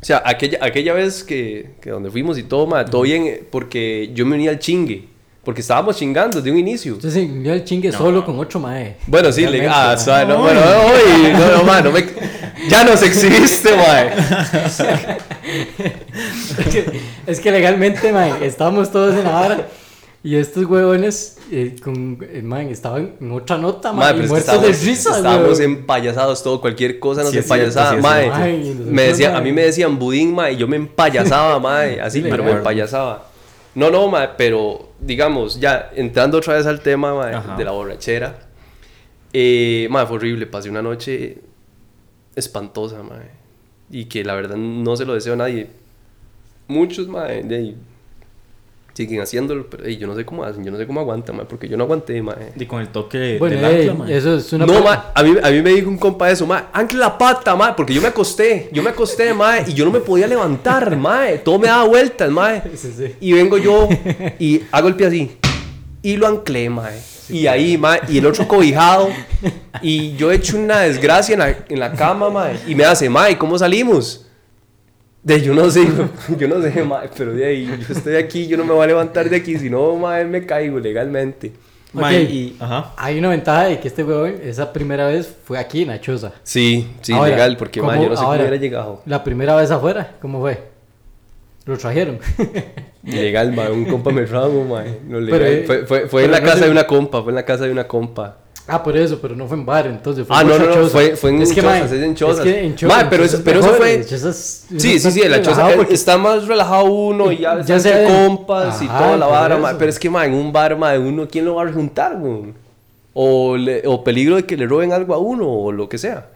O sea, aquella, aquella vez que, que donde fuimos y todo, mae, todo bien, porque yo me uní al chingue. Porque estábamos chingando desde un inicio. Entonces, yo el chingue solo con otro mae. Bueno, sí, le, ah, suave, no, bueno, no, uy, no, no, mae, no me, ya nos exhibiste, mae. es, que, es que legalmente, mae, estábamos todos en la vara y estos huevones eh, con, eh, mae, estaban en otra nota, mae, Mae, y muertos estábamos, de risa, estábamos weón. empayasados todo, cualquier cosa nos Sí, empayasaba, sí, mae. Ay, me decía, a mí me decían budín, mae, y yo me empayasaba, mae, así, Sí, pero me empayasaba. No, no, mae, pero digamos, ya entrando otra vez al tema, mae, de la borrachera, eh, mae, fue horrible, pasé una noche espantosa, mae, y que la verdad no se lo deseo a nadie. Muchos, mae, de ahí, siguen haciéndolo, pero ey, yo no sé cómo hacen, yo no sé cómo aguantan, mae, porque yo no aguanté, mae. Y con el toque Bueno, del ey, ancla, mae. eso es una... No, a mí, a mí me dijo un compa eso, ma, ancla la pata, ma, porque yo me acosté, yo me acosté, ma, y yo no me podía levantar, ma, todo me daba vueltas, ma, Sí, sí. y vengo yo y hago el pie así, y lo anclé, ma, y ahí, ma, y el otro cobijado, y yo he hecho una desgracia en la, en la cama, ma, y me hace, ma, ¿y cómo salimos? De yo no sé, yo no sé, ma, pero de ahí, yo estoy aquí, yo no me voy a levantar de aquí, si no, ma, me caigo legalmente. Mae, Ok. y, ajá. Hay una ventaja de que este huevón, esa primera vez fue aquí en la choza. Sí, sí, Ahora, legal, porque, ma, ¿cómo- yo no sé ahora, cómo hubiera llegado. La primera vez afuera, ¿cómo fue? Lo trajeron. Ilegal, ma, un compa me ramo, ma. No, legal. Pero, eh, fue fue, fue pero en la no casa de una compa, fue en la casa de una compa. ah, por eso, pero no fue en bar, entonces fue Ah, en no, no, no, fue- fue en es que, chozas, mae, es en chozas. Es que en cho- Mae, en pero chozas eso- pero eso fue- chozas- Sí, sí, sí, la choza porque- está más relajado uno y ya, Ya compas y toda la vara. Pero es que, ma, en un bar, ma, uno, ¿quién lo va a juntar, güey? O, le- o peligro de que le roben algo a uno o lo que sea.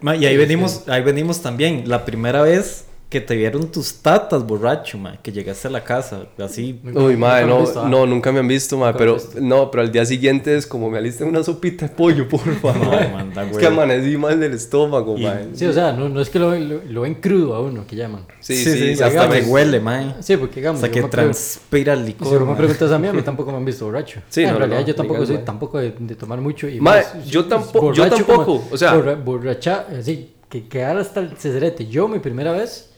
Ma, y ahí venimos, ahí venimos también. La primera vez que te vieron tus tatas, borracho, ma, que llegaste a la casa, así. Nunca- Uy, madre, me no, visto, ah. no, nunca me han visto, ma, me pero visto. no, pero al día siguiente es como me alisten una sopita de pollo, por favor. No, manda, es güey. que amanecí mal del estómago, Y- ma. Sí, o sea, no, no es que lo, lo, lo ven crudo a uno, que llaman. Sí, sí, sí, sí, hasta digamos. me huele, ma. Sí, porque digamos, Hasta que me transpira el Si licor. me ma. preguntas a mí, a mí tampoco me han visto borracho. Sí, en no, no, realidad no, yo tampoco soy tampoco de, de tomar mucho. Y Mae, más, yo tampoco- yo tampoco, como- o sea- borra- borracha, así, que quedar hasta el ceserete. Yo, mi primera vez,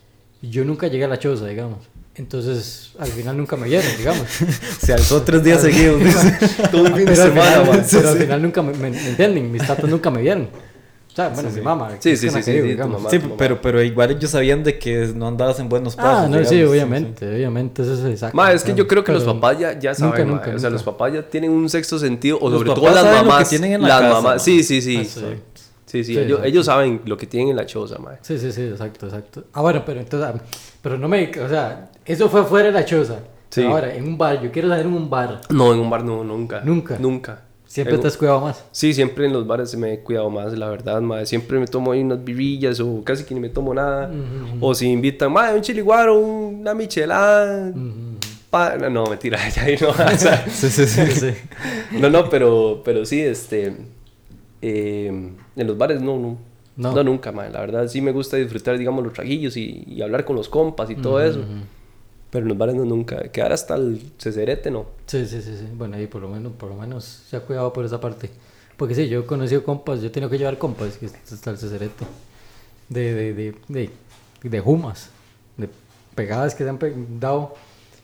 yo nunca llegué a la choza, digamos. Entonces, al final nunca me vieron, digamos. Se alzó tres días seguidos. Todo un fin de pero al semana, final, pero al final nunca me, me- me entienden, mis tatas nunca me vieron. O sea, bueno, mi mamá. Sí, sí, sí, sí, vivo, sí, mamá. sí, pero, pero igual ellos sabían de que no andabas en buenos pasos. Ah, no, digamos. sí, obviamente, obviamente, eso es exacto. Ma, es que yo creo que los papás ya, ya saben, nunca, nunca, o sea, nunca. los papás ya tienen un sexto sentido, o Los sobre todo las saben lo que mamás. tienen en la las casa, mamás, ma. sí, sí, sí. Ah, sí. Sí, ellos, ellos saben lo que tienen en la choza, ma. Sí, sí, sí, exacto, exacto. Ah, bueno, pero entonces, ah, pero no me, o sea, eso fue fuera de la choza. Sí. Ahora, en un bar, yo quiero saber en un bar, No, en un bar no, nunca. Nunca. Nunca. siempre En- te has cuidado más. Sí, siempre en los bares me he cuidado más, la verdad, ma. Siempre me tomo ahí unas birrillas o casi que ni me tomo nada. O si invitan, ma, un chiliguaro, una michelada. pa- No, mentira, ya ahí no. o sea, sí, sí. Sí, sí. no, no, pero, pero sí, este. Eh, en los bares no, no. No. No, nunca, ma. La verdad sí me gusta disfrutar, digamos, los traguillos y, y hablar con los compas y todo eso. Pero en los bares no, nunca. Quedar hasta el cecerete, no. Sí, sí, sí, sí. Bueno, ahí por lo menos, por lo menos se ha cuidado por esa parte. Porque sí, yo he conocido compas, yo he tenido que llevar compas, que está el ceserete, de, de, de, de, de humas, de pegadas que se han dado,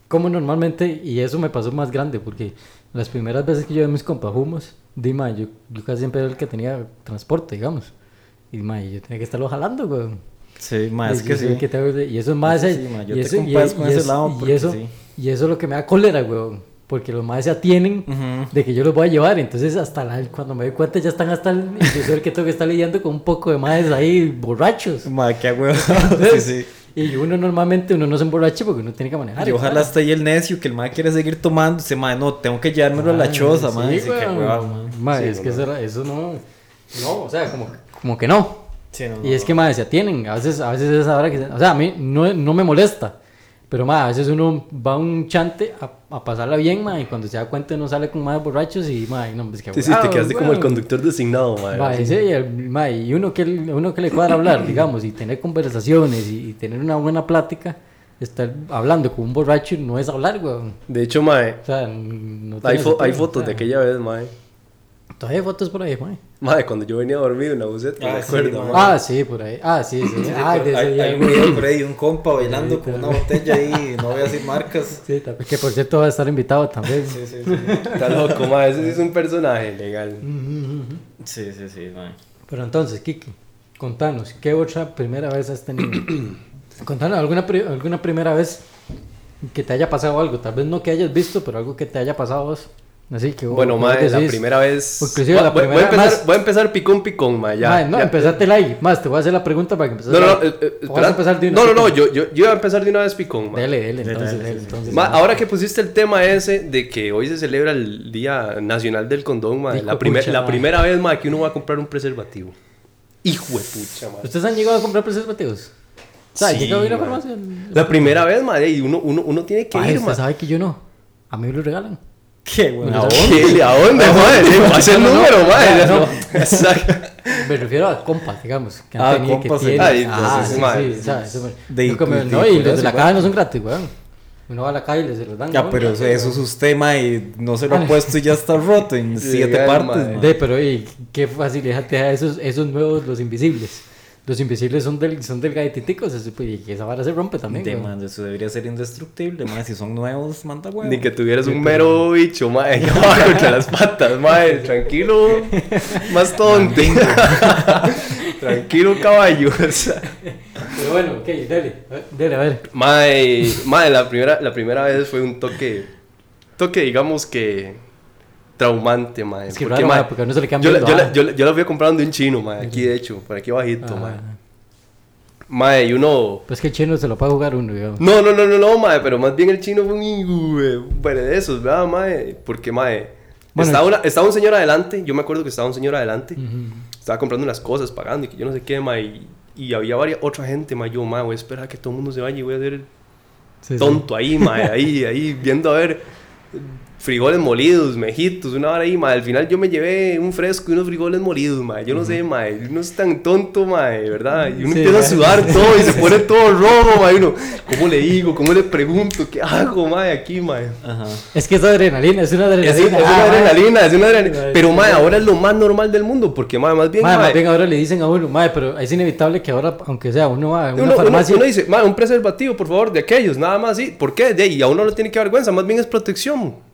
como normalmente, y eso me pasó más grande, porque las primeras veces que yo a mis compas humas, Dima, yo, yo casi siempre era el que tenía transporte, digamos. Y ma, yo tenía que estarlo jalando, weón. Sí, ma, es Y que sí. que tengo- y eso es más. Sí, eh, sí, ma, yo y te eso, y, y ese es- lado y eso, sí. y eso es lo que me da cólera, weón. Porque los más ya tienen Ujú. de que yo los voy a llevar. Entonces, hasta la- cuando me doy cuenta, ya están hasta el. Yo soy el que tengo que estar lidiando con un poco de madres ahí borrachos. Ma, qué huevo. sí, sí. Y uno normalmente uno no se emborracha porque uno tiene que manejar. Y ojalá esté ahí el necio que el mae quiere seguir tomando. Dice, mae, no, tengo que llevármelo a la choza, mae. Sí, mae. Ma, Sí, es no, que no. eso, eso no. No, o sea, como, como que no. Sí, no, Y no, es que, madre, se atienen. A veces, a veces es ahora que. se- O sea, a mí no, no me molesta. Pero, madre, a veces uno va a un chante a, a pasarla bien, madre, y cuando se da cuenta uno sale con más borrachos y, madre, no, es que. Sí, sí, te quedaste como el conductor designado. Madre, así. sí, y, el- madre, y uno que, uno que le cuadra hablar, digamos, y tener conversaciones y, y tener una buena plática, estar hablando con un borracho no es hablar, weón. De hecho, mae, O sea, no hay, fo- hay fotos o de sea, aquella vez, mae. Todavía hay fotos por ahí, madre. Mae, cuando yo venía a dormir en la buseta, Ah, me sí, acuerdo, mae. mae. Ah, sí, por ahí. Ah, sí, sí. Ah, de ese hay, día. hay un video por ahí, un compa bailando con una botella ahí, no voy a decir marcas. Sí, también, que por cierto va a estar invitado también. Sí, sí, sí. Está loco, mae. Ese sí es un personaje legal. Sí, sí, sí, mae. Pero entonces, Kiki, contanos, ¿qué otra primera vez has tenido? contanos, ¿alguna, pri- alguna primera vez que te haya pasado algo? Tal vez no que hayas visto, pero algo que te haya pasado a vos. Así que Bueno, mae, la primera vez. Inclusive voy, la voy- voy a empezar, más- voy a empezar picón, picón, mae. Ya, mae, no, like. Más, te voy a hacer la pregunta para que empeces No, no, no, eh, eh, ¿O vas espera. a empezar de una no, no, no, yo, yo, yo iba a empezar de una vez picón, mae. Dele, dele, Dele, entonces, dale, dele, entonces. Ahora que pusiste el tema ese de que hoy se celebra el Día Nacional del Condón, la, primer- pucha, la ma. primera vez ma, que uno va a comprar un preservativo. Hijo de pucha, ma. ¿Ustedes han llegado a comprar preservativos? O sea, Sí, llegado a ir a la ma. farmacia. La primera vez, ma, y uno, uno, uno tiene que Ay, ir, usted ma. sabe que yo no. A mí me lo regalan. Qué bueno. ¿A ¿Qué? ¿A dónde, pasa el número, no. Exacto. Me refiero a compas, digamos. Que han Ah, tenido, compas, que sí. tienen. Ay, ah, entonces, sí, madre, sí, de- no, y los de la güey. caja no son gratis, weón. Uno va a la calle y les se los dan. Ya, pero eso, eso es usted, mae, no se lo ha puesto y ya está roto en siete Legal, partes. De, pero y, qué facilidad te da esos, esos nuevos, los invisibles. Los invisibles son del, son del gatitico, se supo, y esa vara se rompe también. De, man, eso debería ser indestructible, mae. Si son nuevos, manda huevo. Ni que tuvieras un mero bicho, ma, que va contra las patas, ma. Tranquilo, más tonto. Tranquilo, caballo. Pero bueno, ok, dale, dale, a ver. Mae, mae, la primera, la primera vez fue un toque, toque digamos que traumante, mae. Es que porque, raro, mae, porque a uno se le quedan yo, yo, la- yo, yo la fui a comprar de un chino, mae, aquí de hecho, por aquí bajito, Ah, mae. Mae, y uno... Pues que el chino se lo puede jugar uno, digamos. No, no, no, no, no, mae, pero más bien el chino fue un hijo de de esos, ¿verdad, mae? Porque, mae, Bueno, estaba, una- estaba un señor adelante, yo me acuerdo que estaba un señor adelante, Ujú. estaba comprando unas cosas, pagando y que yo no sé qué, mae, y, y había varias, otra gente, mae, yo, mae, voy a esperar a que todo el mundo se vaya y voy a hacer el Sí, sí. tonto ahí, mae, ahí, ahí, viendo a ver frijoles molidos, mejitos, una hora ahí, mae. Al final yo me llevé un fresco y unos frijoles molidos, mae. Yo no sé, mae, uno es tan tonto, mae, ¿verdad? Y uno Sí, empieza a sudar todo y se pone todo rojo, mae. Uno, ¿cómo le digo? ¿Cómo le pregunto? ¿Qué hago, mae, aquí, mae? Ajá. Es que es adrenalina, es una Es, adrenalina. es una Ah, adrenalina, es una adrenalina. Mae, Pero, mae. ahora es lo más normal del mundo, porque, mae, más bien, mae, más bien ahora le dicen a uno, mae, pero es inevitable que ahora, aunque sea uno va a una Uno, farmacia. uno dice, "Ma, un preservativo, por favor, de aquellos, nada más, sí. ¿Por qué? De ahí, a uno no tiene que vergüenza, más bien es protección.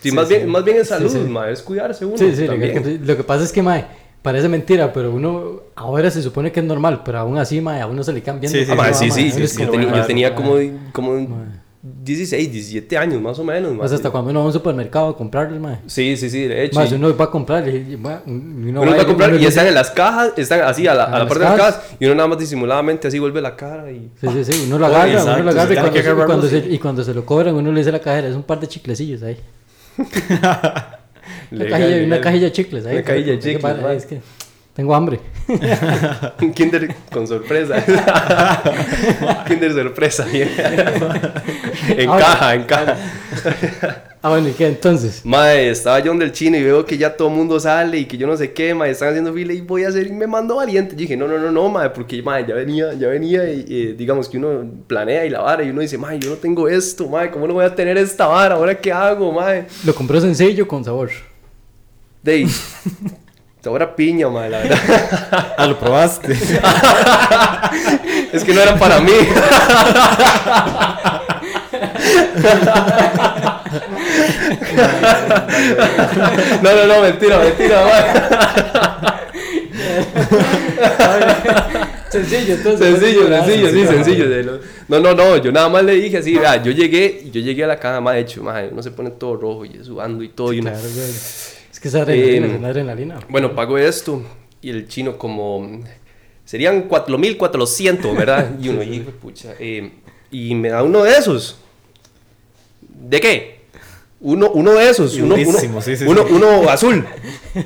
Sí, Sí, más, sí. Bien, más bien es salud, sí. ma, es cuidarse uno. Sí, sí, lo también. que, lo que pasa es que, mae, parece mentira, pero uno ahora se supone que es normal, pero aún así, mae, a uno se le cambian Sí, sí, ma, sí, yo tenía, yo como, como Ma. 16, 17 años más o menos. Pues hasta cuando uno va a un supermercado a comprarles, mae. Sí, sí, sí, de hecho. Más y- uno va a comprar y, y, mae, uno, uno va a comprar y están en las cajas, están así a la, a la parte de las cajas. y uno nada más disimuladamente así vuelve la cara y... Sí, sí, sí, uno lo agarra, exacto, uno lo agarra y cuando, se- y cuando se, y cuando se lo cobran uno le dice a la cajera, es un par de chiclecillos ahí. Una, cajilla, legal. una cajilla de chicles ahí. Una cajilla de chicles, para- mae. Es que tengo hambre. Kinder con sorpresa. kinder sorpresa. en Ahora- caja, en caja. Ah, bueno, ¿y qué entonces? Mae, estaba yo donde el chino y veo que ya todo el mundo sale y que yo no sé qué, mae, están haciendo fila y voy a hacer y me mando valiente. Yo dije, no, no, no, no, mae, porque, mae, ya venía, ya venía y eh, digamos que uno planea y la vara y uno dice, mae, yo no tengo esto, mae, ¿cómo no voy a tener esta vara? ¿Ahora qué hago, mae? Lo compró sencillo con sabor. Dey, sabor a piña, mae, la verdad. Ah, lo probaste. es que no era para mí. no, no, no, mentira, mentira, sencillo, entonces. Sencillo, sencillo, sí, sencillo. No, no, no, yo nada más le dije así, vea, yo llegué, yo llegué a la caja, más hecho, más, uno se pone todo rojo y sudando y todo. y Claro, güey. Es que esa adrenalina, Eh, es una adrenalina. Bueno, pago esto y el chino como serían 4.400, ¿verdad? Y uno, hijo de pucha, eh, y me da uno de esos. ¿De qué? Uno, uno de esos, uno, uno, sí, sí, uno, sí. uno azul.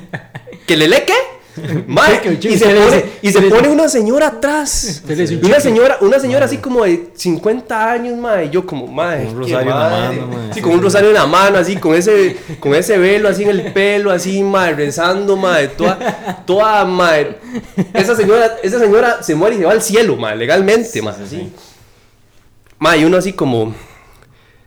¿Que le lee qué? Un y se le pone, y se le pone una señora atrás. le Una señora, una señora así como de 50 años, mae. y Yo como. Con un rosario en la madre. mano. Sí, con un rosario en la mano, así, con ese, con ese velo así en el pelo, así, mae, rezando, mae. Toda, toda, mae. Esa señora, esa señora se muere y se va al cielo, mae, legalmente, mae. Así. Mae, y uno así como.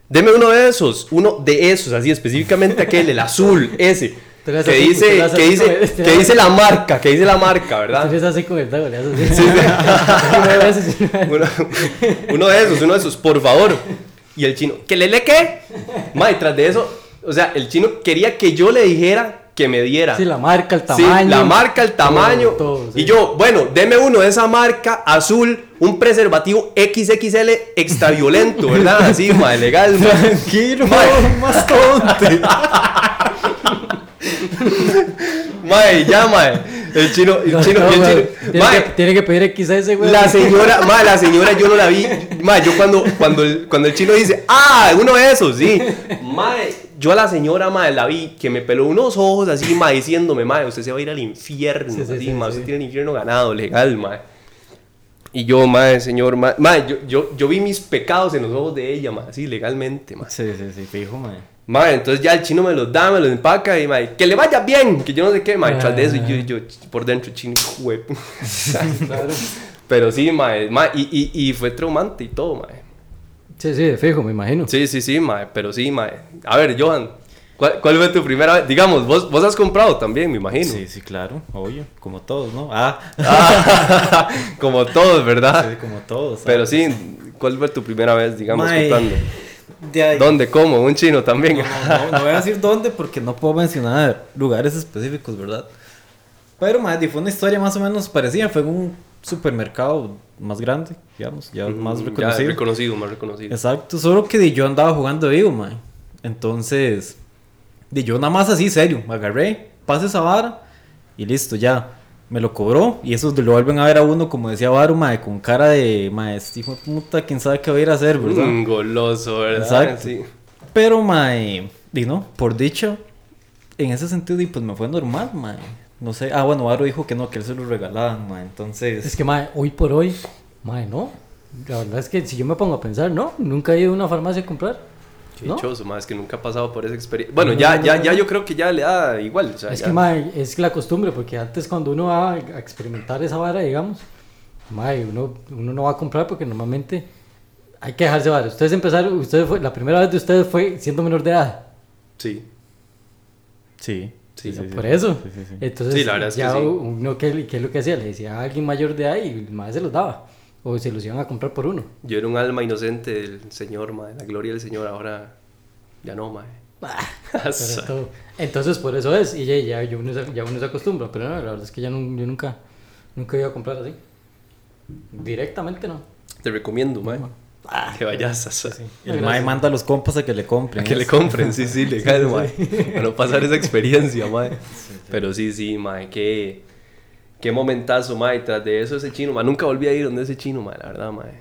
Deme uno de esos, uno de esos, así específicamente aquel, el azul, ese. Que así, dice, que dice, que dice la marca, que dice la marca, ¿verdad? Así con el veces, nueve veces. Uno, uno de esos, uno de esos, por favor. Y el chino, ¿que le le qué? Ma, y tras de eso, o sea, el chino quería que yo le dijera que me diera. Sí, la marca, el Sí, tamaño. la marca, el tamaño. todo, todo, sí. Y yo, bueno, deme uno de esa marca azul, un preservativo XXL extra violento, ¿verdad? Así, ma, legal. Tranquilo, más tonte. Mae, ya, mae. El chino, el No, chino, no, el güey. chino. Tiene, Mae, que, tiene que pedir XS, güey. La señora, ma, la señora yo no la vi. Ma, yo cuando, cuando, el, cuando el chino dice, ah, uno de esos, sí. Ma, yo a la señora, ma, la vi que me peló unos ojos así, ma, diciéndome, ma, usted se va a ir al infierno. Sí, sí, así, usted tiene el infierno ganado, legal, ma. Y yo, ma, señor, ma, ma, yo, yo, yo vi mis pecados en los ojos de ella, ma, así, legalmente, ma. Sí, sí, sí, fijo, mae. Ma, entonces ya el chino me los da, me los empaca y, ma, que le vaya bien, que yo no sé qué, ma, y tras de eso yo, yo por dentro, chino, Claro. Pero sí, ma, ma, y, y, y fue traumante y todo, ma. Sí, sí, de fijo, me imagino. Sí, sí, sí, mae, pero sí, mae. A ver, Johan, ¿cuál, cuál fue tu primera vez? Digamos, vos, vos has comprado también, me imagino. Sí, sí, claro, obvio, como todos, ¿no? Ah, Ah, como todos, ¿verdad? sí, como todos. Pero sí, ¿cuál fue tu primera vez, digamos, Mae, comprando? De ahí. ¿Dónde? ¿Cómo? ¿Un chino también? No, no, no voy a decir dónde porque no puedo mencionar lugares específicos, ¿verdad? Pero, madre, fue una historia más o menos parecida. Fue en un supermercado más grande, digamos, ya más Ya, reconocido. reconocido, más reconocido. Exacto, solo que yo andaba jugando vivo, mae. Entonces, yo nada más así, serio, me agarré, pasé esa vara y listo, ya. Me lo cobró y eso lo vuelven a ver a uno, como decía Varo, mae, con cara de, mae, este hijo de puta, quién sabe qué va a ir a hacer, ¿verdad? Un goloso, ¿verdad? Exacto. Sí. Pero, mae, di no, por dicho, en ese sentido, di, pues me fue normal, mae. No sé, ah, bueno, Varo dijo que no, que él se lo regalaban, mae, entonces... Es que, mae, hoy por hoy, mae, no. La verdad es que si yo me pongo a pensar, no, nunca he ido a una farmacia a comprar. ¿No? dichoso, más que nunca ha pasado por esa experiencia. Bueno, ya, ya, ya yo creo que ya le da igual. O sea, Es ya. que, mae, es la costumbre, porque antes cuando uno va a experimentar esa vara, digamos, mae, uno, uno no va a comprar porque normalmente hay que dejarse vara. Ustedes empezaron, ustedes fue, la primera vez de ustedes fue siendo menor de edad. Sí. Sí, Sí, sí, sí, Por sí. eso. Sí, sí, sí. Entonces, Sí, la verdad es que ya sí. uno, ¿qué, qué es lo que hacía? Le decía a alguien mayor de edad y el mae se los daba. O se los iban a comprar por uno. Yo era un alma inocente del Señor, mae. La gloria del Señor ahora ya no, mae. Pero todo- Entonces, por eso es. Y ya, ya, ya uno, se, ya uno se acostumbra. Pero no, la verdad es que ya no- yo nunca, nunca iba a comprar así. Directamente no. Te recomiendo, mae. Ah, Que vayas a, El mae manda a los compas a que le a compren. que le compren, sí, sí, legal, mae. Para no pasar esa experiencia, mae. Pero sí, sí, mae. Qué, qué momentazo, mae. Tras de eso, ese chino, mae. Nunca volví a ir donde ese chino, mae, la verdad, mae.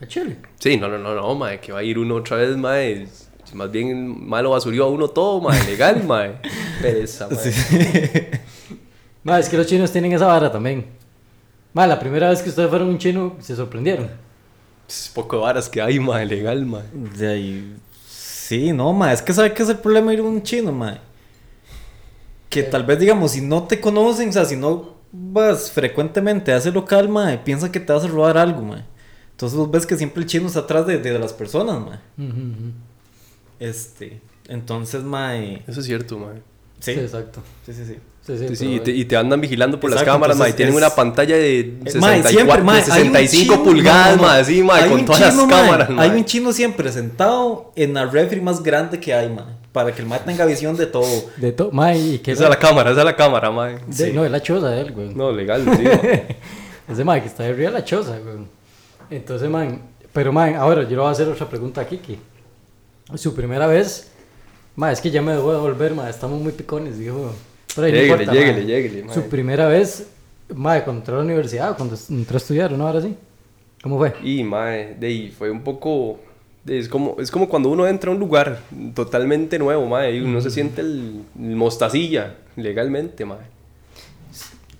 a Chile. Sí, no, no, no, no, mae. Que va a ir uno otra vez, mae. Más bien, malo basurió a uno todo, mae. Legal, mae. Pereza, mae. Ma, es que los chinos tienen esa vara también. Ma, la primera vez que ustedes fueron a un chino, se sorprendieron. Es poco varas que hay, mae. Legal, mae. De ahí. Sí, no, ma. Es que sabe que es el problema ir a un chino, ma. Que tal vez, digamos, si no te conocen, o sea, si no vas frecuentemente a ese local, ma, piensan que te vas a robar algo, ma. Entonces vos ves que siempre el chino está atrás de, de las personas, ma. Ujú, ujú. Este. Entonces, ma. Eso es cierto, mae. Sí, Sí. exacto. Sí, sí, sí. Sí, sí, Sí, y, te, y te andan vigilando por las Exacto, cámaras, mae. entonces Tienen es- una pantalla de Eh, 64, mae, siempre, mae, de hay un 65 chino- pulgadas, no, no, no. mae. Sí, mae, Hay con todas chino, las mae, cámaras, Hay mae. un chino siempre sentado en la refri más grande que hay, mae. Para que el mae tenga visión de todo. De todo, ma, y que Esa es la cámara, esa es la cámara, mae. de- No, es la choza de él, güey. No, legal, sí, mae. Ese man que está de arriba de la choza, güey. Entonces, man, pero man, ahora yo le voy a hacer otra pregunta a Kiki. Su primera vez, man, es que ya me debo de volver, man, estamos muy picones, dijo. Pero ahí no Lléguele, importa, lléguele, man. lléguele, man. Su primera vez Mae, cuando entró a la universidad, cuando entró a estudiar, ¿no? Ahora sí. ¿Cómo fue? Y, mae, de ahí fue un poco... Es como, es como cuando uno entra a un lugar totalmente nuevo, mae, y uno se siente el, el mostacilla legalmente, mae.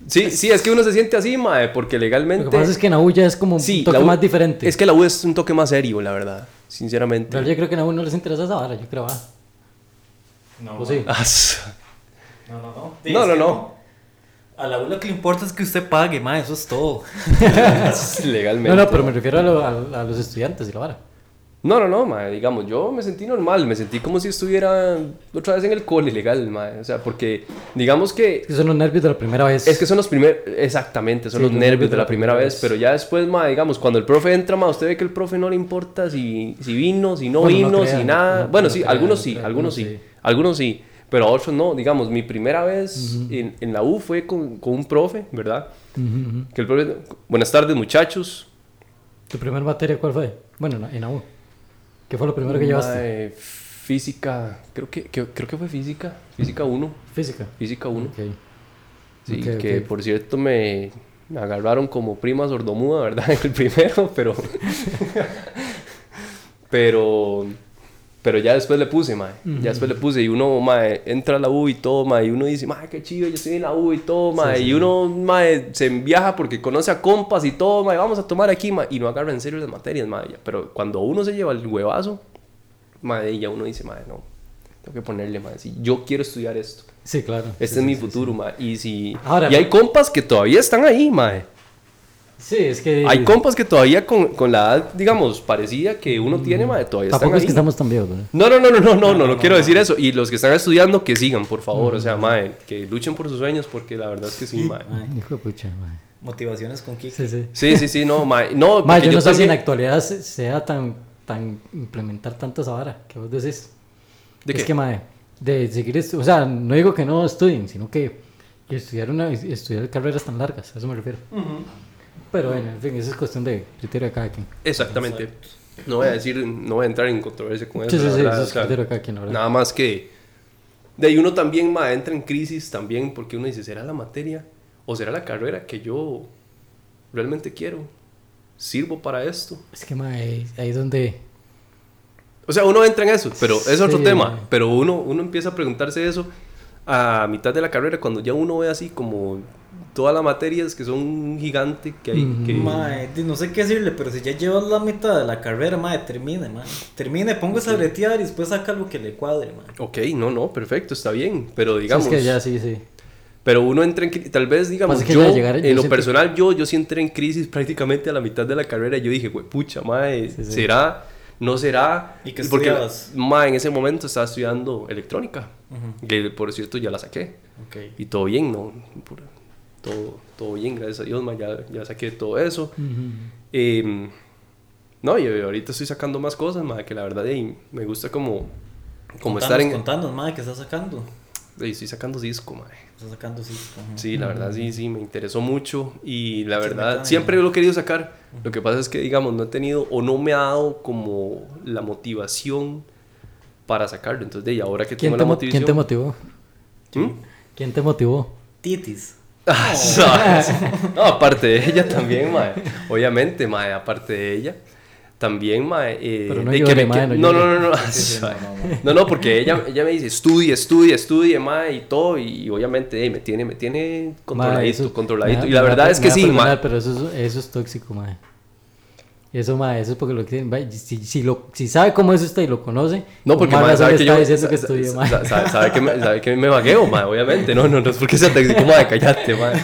Sí, sí, es que uno se siente así, mae, porque legalmente... Lo que pasa es que en la U ya es como un Sí, toque U- más diferente. Es que la U es un toque más serio, la verdad, sinceramente. Pero yo creo que en la U no les interesa esa vara, yo creo, ah. No, ¿O sí? Ah, no, no. No, No, no, que no. A la U lo que le importa es que usted pague, ma, eso es todo. legalmente. No, no, pero me refiero a, lo- a- a los estudiantes y la vara. No, no, no, mae, digamos, yo me sentí normal, me sentí como si estuviera otra vez en el cole legal, mae, o sea, porque digamos que Es que son los nervios de la primera vez. es que son los primeros, exactamente, son Sí, los nervios de la primera vez, pero ya después, mae, digamos, cuando el profe entra, mae, usted ve que el profe no le importa si, si vino, si no Bueno, no vino, si nada, no- bueno, no sí, algunos no sí, algunos sí, algunos sí. pero a otros no, digamos, mi primera vez en, en la U fue con, con un profe, ¿verdad? Que el profe, buenas tardes muchachos, ¿Tu primer materia cuál fue? Bueno, en la U. ¿Qué fue lo primero que llevaste? Física, creo que, que- creo que fue física, física 1, Física. física 1. Ok. Sí, que por cierto me, me agarraron como prima sordomuda, ¿verdad? En el primero, pero. pero. Pero ya después le puse, mae. Ya después le puse. Y uno, mae, entra a la U y todo, mae. Y uno dice, mae, qué chido, yo estoy en la U y todo, mae. y uno, mae, se viaja porque conoce a compas y todo, mae. Vamos a tomar aquí, mae. Y no agarra en serio las materias, mae. Pero cuando uno se lleva el huevazo, mae, ya uno dice, mae, no. Tengo que ponerle, mae. Si yo quiero estudiar esto. Sí, claro. Este es mi futuro, mae. Y si... Ahora- y hay compas que todavía están ahí, mae. Sí, es que. Hay compas que todavía con, con la edad, digamos, parecida que uno tiene, mae, todavía están Tampoco es ahí. que estamos tan viejos, ¿verdad? No, no, no, no, no, no, no, no quiero decir eso. Y los que están estudiando, que sigan, por favor. O sea, mae, que luchen por sus sueños porque la verdad es que sí, mae. Hijo de pucha, mae. Motivaciones con Kiki. Sí, sí. Sí, sí, sí, no, mae. No, Mae, porque yo no sé si en la también- actualidad se- sea tan, tan implementar tanto esa vara que vos decís. ¿De es qué? que, mae, de seguir o sea, no digo que no estudien, sino que, que estudiar, una, estudiar carreras tan largas, a eso me refiero. Pero bueno, en fin, eso es cuestión de criterio de cada quien. Exactamente. No voy a decir, no voy a entrar en controversia con eso. Sí, sí, eso es criterio de cada quien, verdad. Nada más que de ahí uno también ma, entra en crisis también porque uno dice, ¿será la materia o será la carrera que yo realmente quiero? ¿Sirvo para esto? Es que, mae, ahí es donde... O sea, uno entra en eso, pero es otro Sí, tema. ma. Pero uno, uno empieza a preguntarse eso a mitad de la carrera cuando ya uno ve así como todas las materias que son un gigante que hay. Que- Mae, no sé qué decirle, pero si ya llevas la mitad de la carrera, mae, termine, mae. Termine, póngase a bretear y después saca lo que le cuadre, mae. Ok, no, no, perfecto, está bien. Pero digamos... es que ya sí, sí. Pero uno entra en tal vez digamos Pasa que yo ya llegar- yo en lo personal yo yo sí entré en crisis prácticamente a la mitad de la carrera yo dije güey pucha mae Sí, sí. será no será ¿Y qué porque estudiabas? mae en ese momento estaba estudiando electrónica que por cierto ya la saqué Ok. y todo bien no Pura- todo todo bien gracias a Dios mae, ya ya saqué todo eso Em, no y ahorita estoy sacando más cosas mae, que la verdad ey, me gusta como como estar en Contanos, mae, ¿qué estás sacando? estoy sacando disco mae. Estás sacando, ajá. Sí, la verdad sí, sí, me interesó mucho y la verdad siempre lo he querido sacar. Lo que pasa es que, digamos, no he tenido o no me ha dado como la motivación para sacarlo. Entonces, de ahí, ahora que ¿Quién tengo te, la mo- ¿Quién te motivación... motivó? ¿Mm? ¿Quién te motivó? Titis. Ah, no, aparte de ella también, mae. Obviamente, mae, aparte de ella. También, mae. eh, Pero no de que me mae, no no, no, no, no, sí, no, no, no. No, no, porque ella, ella me dice, estudie, estudie, estudie, mae, y todo. Y obviamente, eh, me tiene, me tiene controladito, Mae, eso- controladito. y la verdad es que sí, mae. Pero eso, es- eso es tóxico, mae. Eso, mae, eso es porque lo que... Si, si, lo, si sabe cómo es usted y lo conoce... No, porque razón sabe le que está yo. diciendo que mae. sa- sabe, sabe que me, sabe que me vagueo, mae, obviamente. No, no, no es porque sea cállate, mae.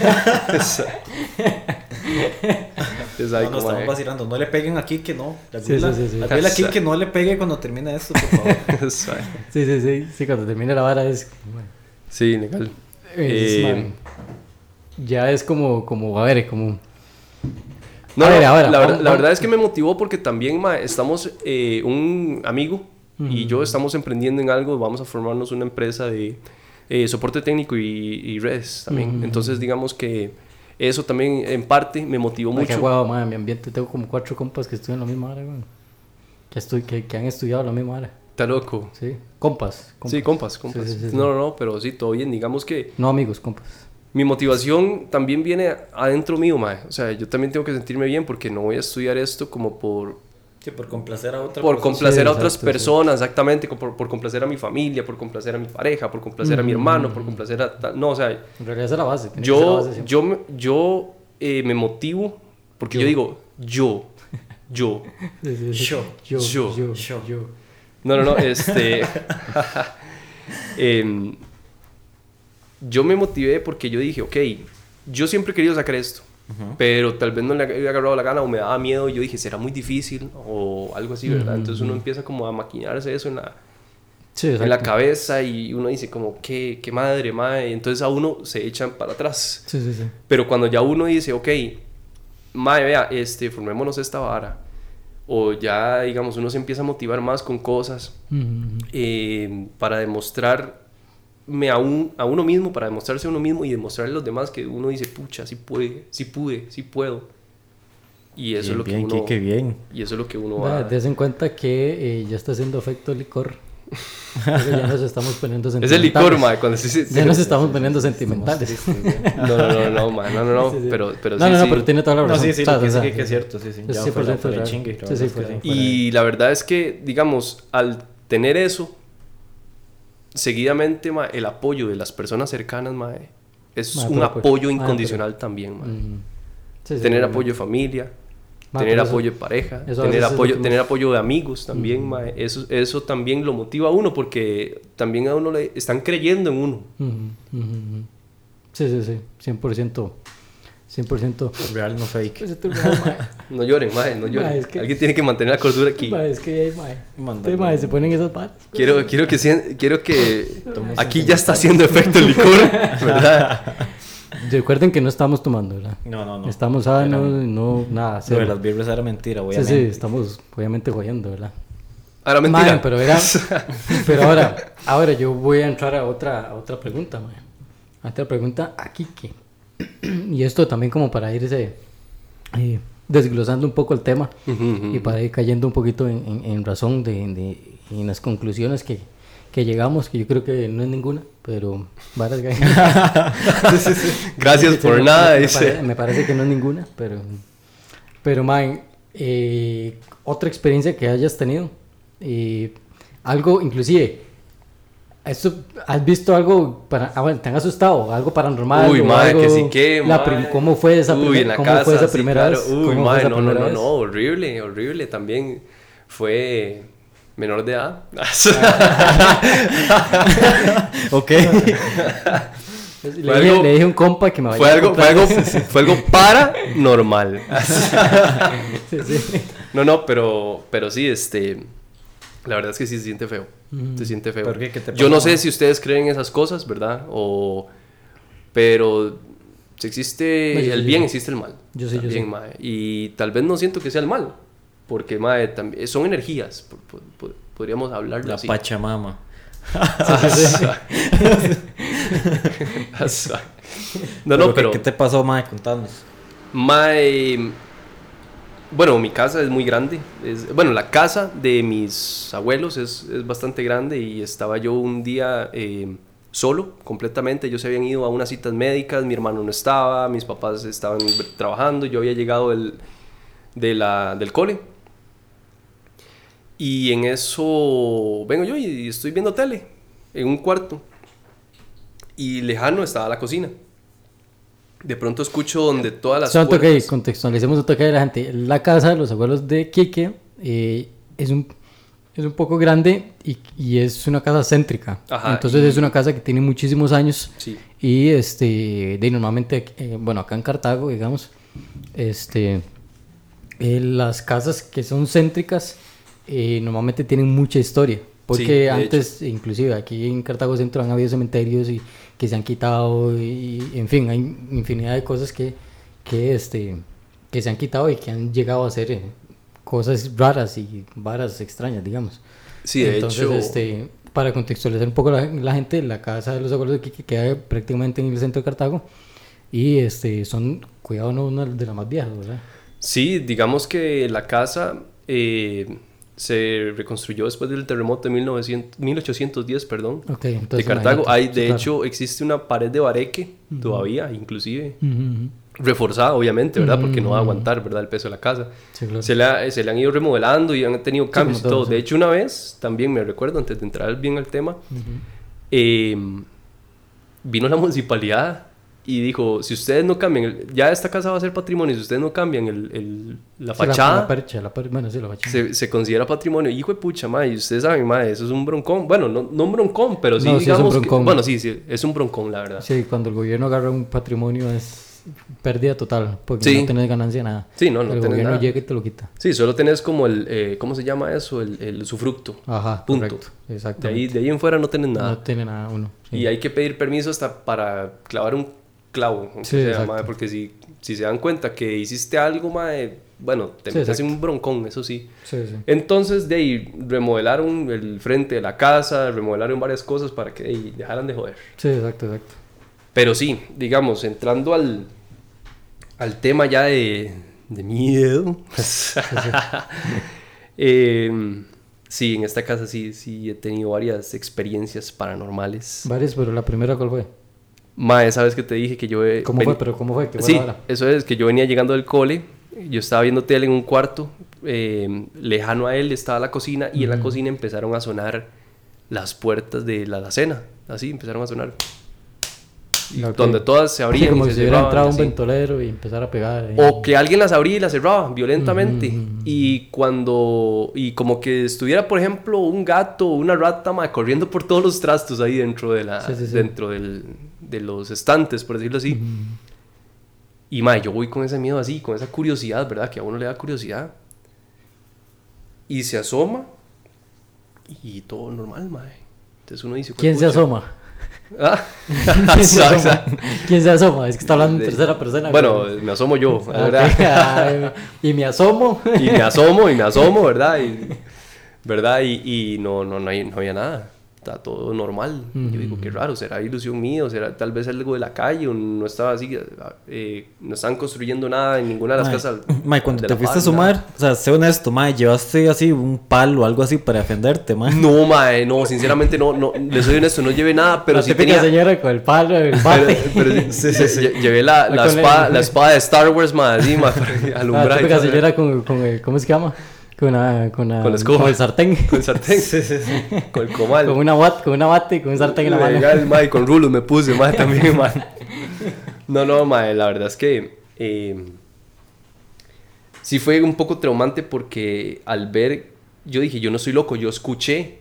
Usted sabe No, no, estamos vacilando. No le peguen aquí que no. La Sí, sí, sí, sí. la aquí que no le pegue cuando termine esto, por favor. Sí, sí, sí. Sí, cuando termine la vara es... mae, Sí, legal. es, Eh, mae, ya es como, como, a ver, como... No, ver, ahora, la, vamos- la vamos- verdad es que me motivó porque también ma, estamos, eh, un amigo y yo estamos emprendiendo en algo, vamos a formarnos una empresa de eh, soporte técnico y, y redes también. Ujú. Entonces, digamos que eso también en parte me motivó qué mucho. en mi ambiente tengo como cuatro compas que estudian la misma área, güey. Que, estu- que, que han estudiado la misma área. Está loco. Sí, compas. Sí, compas, compas. Sí, sí, sí. No, no, no, pero sí, todo bien. Digamos que No amigos, compas. Mi motivación también viene adentro mío, mae. O sea, yo también tengo que sentirme bien porque no voy a estudiar esto como por, Sí, por complacer a otra por complacer Sí, a otras exacto, sí. personas, exactamente, por, por complacer a mi familia, por complacer a mi pareja, por complacer a mi hermano, por complacer a... No, o sea, En realidad esa es la base. ser la yo, base yo, me- yo eh, me motivo porque yo. digo, yo, yo. Yo, yo, yo, yo, yo. yo. No, no, no, este... em, yo me motivé porque yo dije, ok, yo siempre he querido sacar esto, pero tal vez no le había agarrado la gana o me daba miedo. Yo dije, será muy difícil o algo así, ¿verdad? Entonces uno empieza como a maquinarse eso en la, Sí, en la cabeza y uno dice como, qué, qué madre, madre. Entonces a uno se echan para atrás. Sí, sí, sí. Pero cuando ya uno dice, ok, mae, vea, este, formémonos esta vara. O ya, digamos, uno se empieza a motivar más con cosas Ujú, ujú. eh, para demostrarme a, un, a uno mismo, para demostrarse a uno mismo y demostrarle a los demás que uno dice, pucha, sí puede, sí pude, sí puedo. Y eso Bien, es lo que bien, uno... qué, qué bien. Y eso es lo que uno va... Des en cuenta que eh, ya está haciendo efecto licor. Ya nos estamos poniendo Es el sentimentales. licor, mae, cuando se... se- Ya nos estamos poniendo sentimentales. No, no, no, no, mae, no, no, no, Sí, sí. pero, pero no, sí, no, no, sí. pero tiene toda la No, razón. sí, sí, O sea, lo que o sí sea, que, que es cierto, sí, sí. Ya fuera, 100% fuera de real. chingue, la Sí, verdad sí, es que fuera- sí. fuera- Y la verdad es que, digamos, al tener eso, seguidamente, el apoyo de las personas cercanas, es un apoyo incondicional también. Sí, sí, tener apoyo de familia, tener eso- apoyo de pareja, tener apoyo, tener apoyo de amigos también, mae, eso, eso también lo motiva a uno porque también a uno le están creyendo en uno. Ujú. Sí, sí, sí. 100%. 100%. Real, no fake. Pues es real. No lloren, mae, no lloren. Mae, es que- Alguien tiene que mantener la cordura aquí. Mae, es que hay, mae. Sí, mae, se ponen esas balas. Quiero, quiero que sien- quiero que aquí ya está haciendo efecto el licor, ¿verdad? Recuerden que no estamos tomando, ¿verdad? No, no, no. Estamos sanos, no, nada, Lo de cero. las birras era mentira, Sí, obviamente. sí, estamos obviamente jodiendo, ¿verdad? Ahora mentira. Mae, pero era, pero ahora, ahora yo voy a entrar a otra, a otra pregunta, mae. A otra pregunta a Kike. Y esto también como para irse eh, desglosando un poco el tema Ujú, ujú. y para ir cayendo un poquito en, en- en razón de, de- en las conclusiones que, que llegamos, que yo creo que no es ninguna, pero varias que- Gracias Sí, por me- nada, me, me parece que no es ninguna, pero. Pero, man, eh, otra experiencia que hayas tenido. eh, algo, inclusive. Esto, ¿Has visto algo para, ah, bueno, te han asustado? ¿Algo paranormal? Uy, madre, algo- que sí que, la ¿Cómo fue esa, Uy, primer- en la cómo casa, fue esa sí, primera claro. vez? Uy, ¿Cómo fue esa no, no, no, no, horrible, horrible. También fue menor de edad. Ok. Le, Fue dije, algo- le dije a un compa que me vaya fue a algo, fue comprar- algo, fue algo paranormal. Sí, sí. No, no, pero, pero sí, este, la verdad es que sí se siente feo. Se siente feo. ¿Por qué? ¿Qué te Yo no sé mae? si ustedes creen esas cosas, ¿verdad? O, pero si existe No, yo sí, el yo bien, existe el mal. Yo sí, yo También, sí. mae. Y tal vez no siento que sea el mal, porque mae, también, son energías, po- po- po- podríamos hablarlo La así. Pachamama. no, no, ¿qué- pero... ¿Qué te pasó, Mae? Contanos. My... Bueno, mi casa es muy grande. Bueno, la casa de mis abuelos es, es bastante grande y estaba yo un día eh, solo, completamente. Ellos se habían ido a unas citas médicas, mi hermano no estaba, mis papás estaban trabajando, yo había llegado del, del cole. Y en eso vengo yo y estoy viendo tele en un cuarto. Y lejano estaba la cocina. De pronto escucho donde todas las que puertas- contextualicemos un toque de la gente. La casa de los abuelos de Quique eh, es, un, es un poco grande y, y es una casa céntrica. Ajá, Entonces y- es una casa que tiene muchísimos años. Sí. Y este, de normalmente, eh, bueno, acá en Cartago, digamos, este, eh, las casas que son céntricas eh, normalmente tienen mucha historia. Porque antes, inclusive aquí en Cartago Centro han habido cementerios y que se han quitado y, en fin, hay infinidad de cosas que, que, este, que se han quitado y que han llegado a ser eh, cosas raras y varas extrañas, digamos. Sí, de Entonces, hecho, este, para contextualizar un poco la, la gente, la casa de los abuelos de Quique queda prácticamente en el centro de Cartago y este, son, cuidado, no una de las más viejas, ¿verdad? sí, digamos que la casa eh, se reconstruyó después del terremoto de 1900, 1810, perdón, Ok, de entonces. Cartago. imagínate. Hay, Sí, de claro. hecho, existe una pared de bareque todavía, inclusive, Ujú, ujú. reforzada, obviamente, ¿verdad? Porque no va a aguantar, ¿verdad? El peso de la casa. Sí, claro. Se le, ha- se le han ido remodelando y han tenido cambios y como todo. todo, De sí. hecho, una vez, también me recuerdo, antes de entrar bien al tema, eh, vino la municipalidad y dijo, si ustedes no cambian, ya esta casa va a ser patrimonio, si ustedes no cambian el, el- la fachada, La, percha, la per- bueno, sí, la fachada. se, se considera patrimonio. Hijo de pucha, ma, y ustedes saben, ma, eso es un broncón. Bueno, no, no un broncón, pero sí, No, sí es un digamos. que- broncón. bueno, sí, sí, es un broncón, la verdad. Sí, cuando el gobierno agarra un patrimonio es pérdida total, porque Sí. no tenés ganancia nada. Sí, no, no El tenés gobierno nada. llega y te lo quita. Sí, solo tenés como el. eh, ¿Cómo se llama eso? El, el usufructo. Ajá, Punto. correcto. De Exacto. ahí, de ahí en fuera no tenés nada. No tiene nada uno. sí. Y hay que pedir permiso hasta para clavar un clavo. Sí, sea, porque si, si se dan cuenta que hiciste algo, ma, eh, bueno, te Sí, metes en un broncón, eso sí. Sí, sí. Entonces, de ahí remodelaron el frente de la casa, remodelaron varias cosas para que de ahí, dejaran de joder. Sí, exacto, exacto. Pero sí, digamos, entrando al, al tema ya de, de miedo. Em, sí, en esta casa sí, sí he tenido varias experiencias paranormales. Varios, pero la primera, ¿cuál fue? Mae, ¿sabes que te dije que yo... ¿Cómo ven- fue? Pero ¿cómo fue? ¿Qué fue Sí, la hora? eso es, que yo venía llegando del cole, yo estaba viendo tele en un cuarto, eh, lejano a él estaba la cocina y en la cocina empezaron a sonar las puertas de la alacena, así empezaron a sonar. Y. Donde todas se Sí, abrían como y si se hubiera cerraban. entrado un así. ventolero y empezar a pegar. O que alguien las abría y las cerraba violentamente. Y cuando. Y como que estuviera, por ejemplo, un gato o una rata ma, corriendo por todos los trastos ahí dentro de la. Sí, sí, sí. Dentro del, de los estantes, por decirlo así. Ujú. Y ma, yo voy con ese miedo así, con esa curiosidad, ¿verdad? Que a uno le da curiosidad. Y se asoma. Y todo normal, ma. Entonces uno dice. ¿Quién se asoma? Ah, ¿Quién se asoma? ¿Quién se asoma? Es que está hablando en tercera persona. Bueno, me asomo yo, ¿verdad? y me asomo. y me asomo y me asomo, ¿verdad? Y, ¿Verdad? Y, y no, no, no, hay- no había nada. Está todo normal. Yo digo, qué raro, será ilusión mía, o será tal vez algo de la calle, o no estaba así, eh, no estaban construyendo nada en ninguna de las casas. mae, cuando te la fuiste a sumar, o sea, sé honesto, mae, llevaste así un palo o allo así para defenderte, mae. No, mae, no, sinceramente no, no, le soy honesto, no llevé nada, pero la sí tenía... señora con el palo, el Pero, bate. pero sí, sí, sí, lle- llevé la, la, el- espada, la espada de Star Wars, mae, así, mae, para la alumbrar. todo. señora con, con el, ¿cómo se llama? Con, una, con, una- Con la con el sartén. Con el sartén, con el comal. Con una bat, con una bate y con un sartén en la mano. Legal, mae, con rulos me puse, mae, también, mae. No, no, mae, la verdad es que eh, sí fue un poco traumante porque al ver, yo dije, yo no soy loco, yo escuché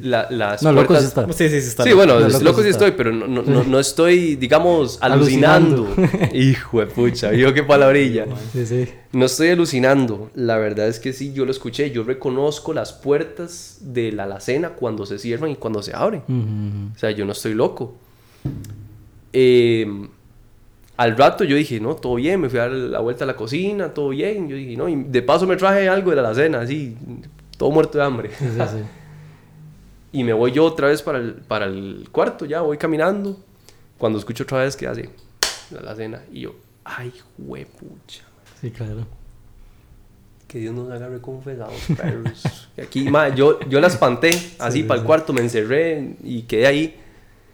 la- las No, loco puertas- sí está. Sí, sí, sí, está Sí, bien. bueno, No, sí estoy, pero no, no, no, no estoy, digamos, alucinando. Alucinando. Hijo de pucha, vio qué palabrilla. sí, sí. No estoy alucinando, la verdad es que sí, yo lo escuché, yo reconozco las puertas de la alacena cuando se cierran y cuando se abren. Mm, O sea, yo no estoy loco. Eh, al rato yo dije, no, todo bien, me fui a dar la vuelta a la cocina, todo bien. Yo dije, no, y de paso me traje algo de la alacena, así, todo muerto de hambre. sí, sí, sí. Y me voy yo otra vez para el, para el cuarto, ya voy caminando. Cuando escucho otra vez que hace la alacena, y yo, ay, huepucha. Sí, claro. Que Dios nos agarre confesados, perros. Y Aquí, ma, yo, yo la espanté, así sí, para el sí. cuarto, me encerré y quedé ahí.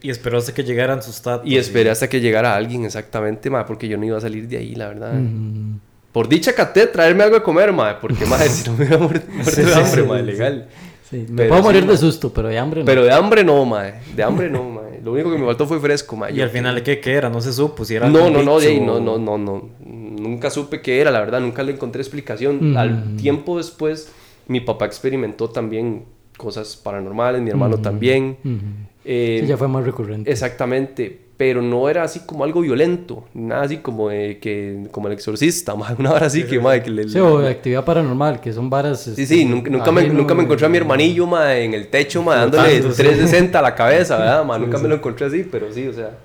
Y esperó hasta que llegaran sus tatos. Y esperé hasta que llegara alguien, exactamente, ma, porque yo no iba a salir de ahí, la verdad. Mm, Por dicha caté traerme algo de comer, ma, porque, ma, si no me hubiera muerto, muerto Sí, hambre, ma, legal. Sí. Me Pero puedo sí, morir ma. de susto, pero de hambre no. Pero de hambre no, ma, de hambre no, ma. Lo único que me faltó fue fresco, ma. Y al final, ¿qué, qué era? No se supo si era No, no, no, ahí, no, no, no, no. Nunca supe qué era, la verdad, nunca le encontré explicación. Ujú. Al tiempo después, mi papá experimentó también cosas paranormales, mi hermano Ujú. también. Ujú. Eh, Sí, ya fue más recurrente. Exactamente, pero no era así como algo violento, nada así como de que como el exorcista, ma, una hora así que, ma, que le- Sí, o de actividad paranormal, que son varas. Sí, sí, nunca, nunca me, nunca me encontré a mi eh, hermanillo ma, en el techo ma, dándole sí. 360 a la cabeza, ¿verdad? Ma? Sí, nunca sí. me lo encontré así, pero sí, o sea.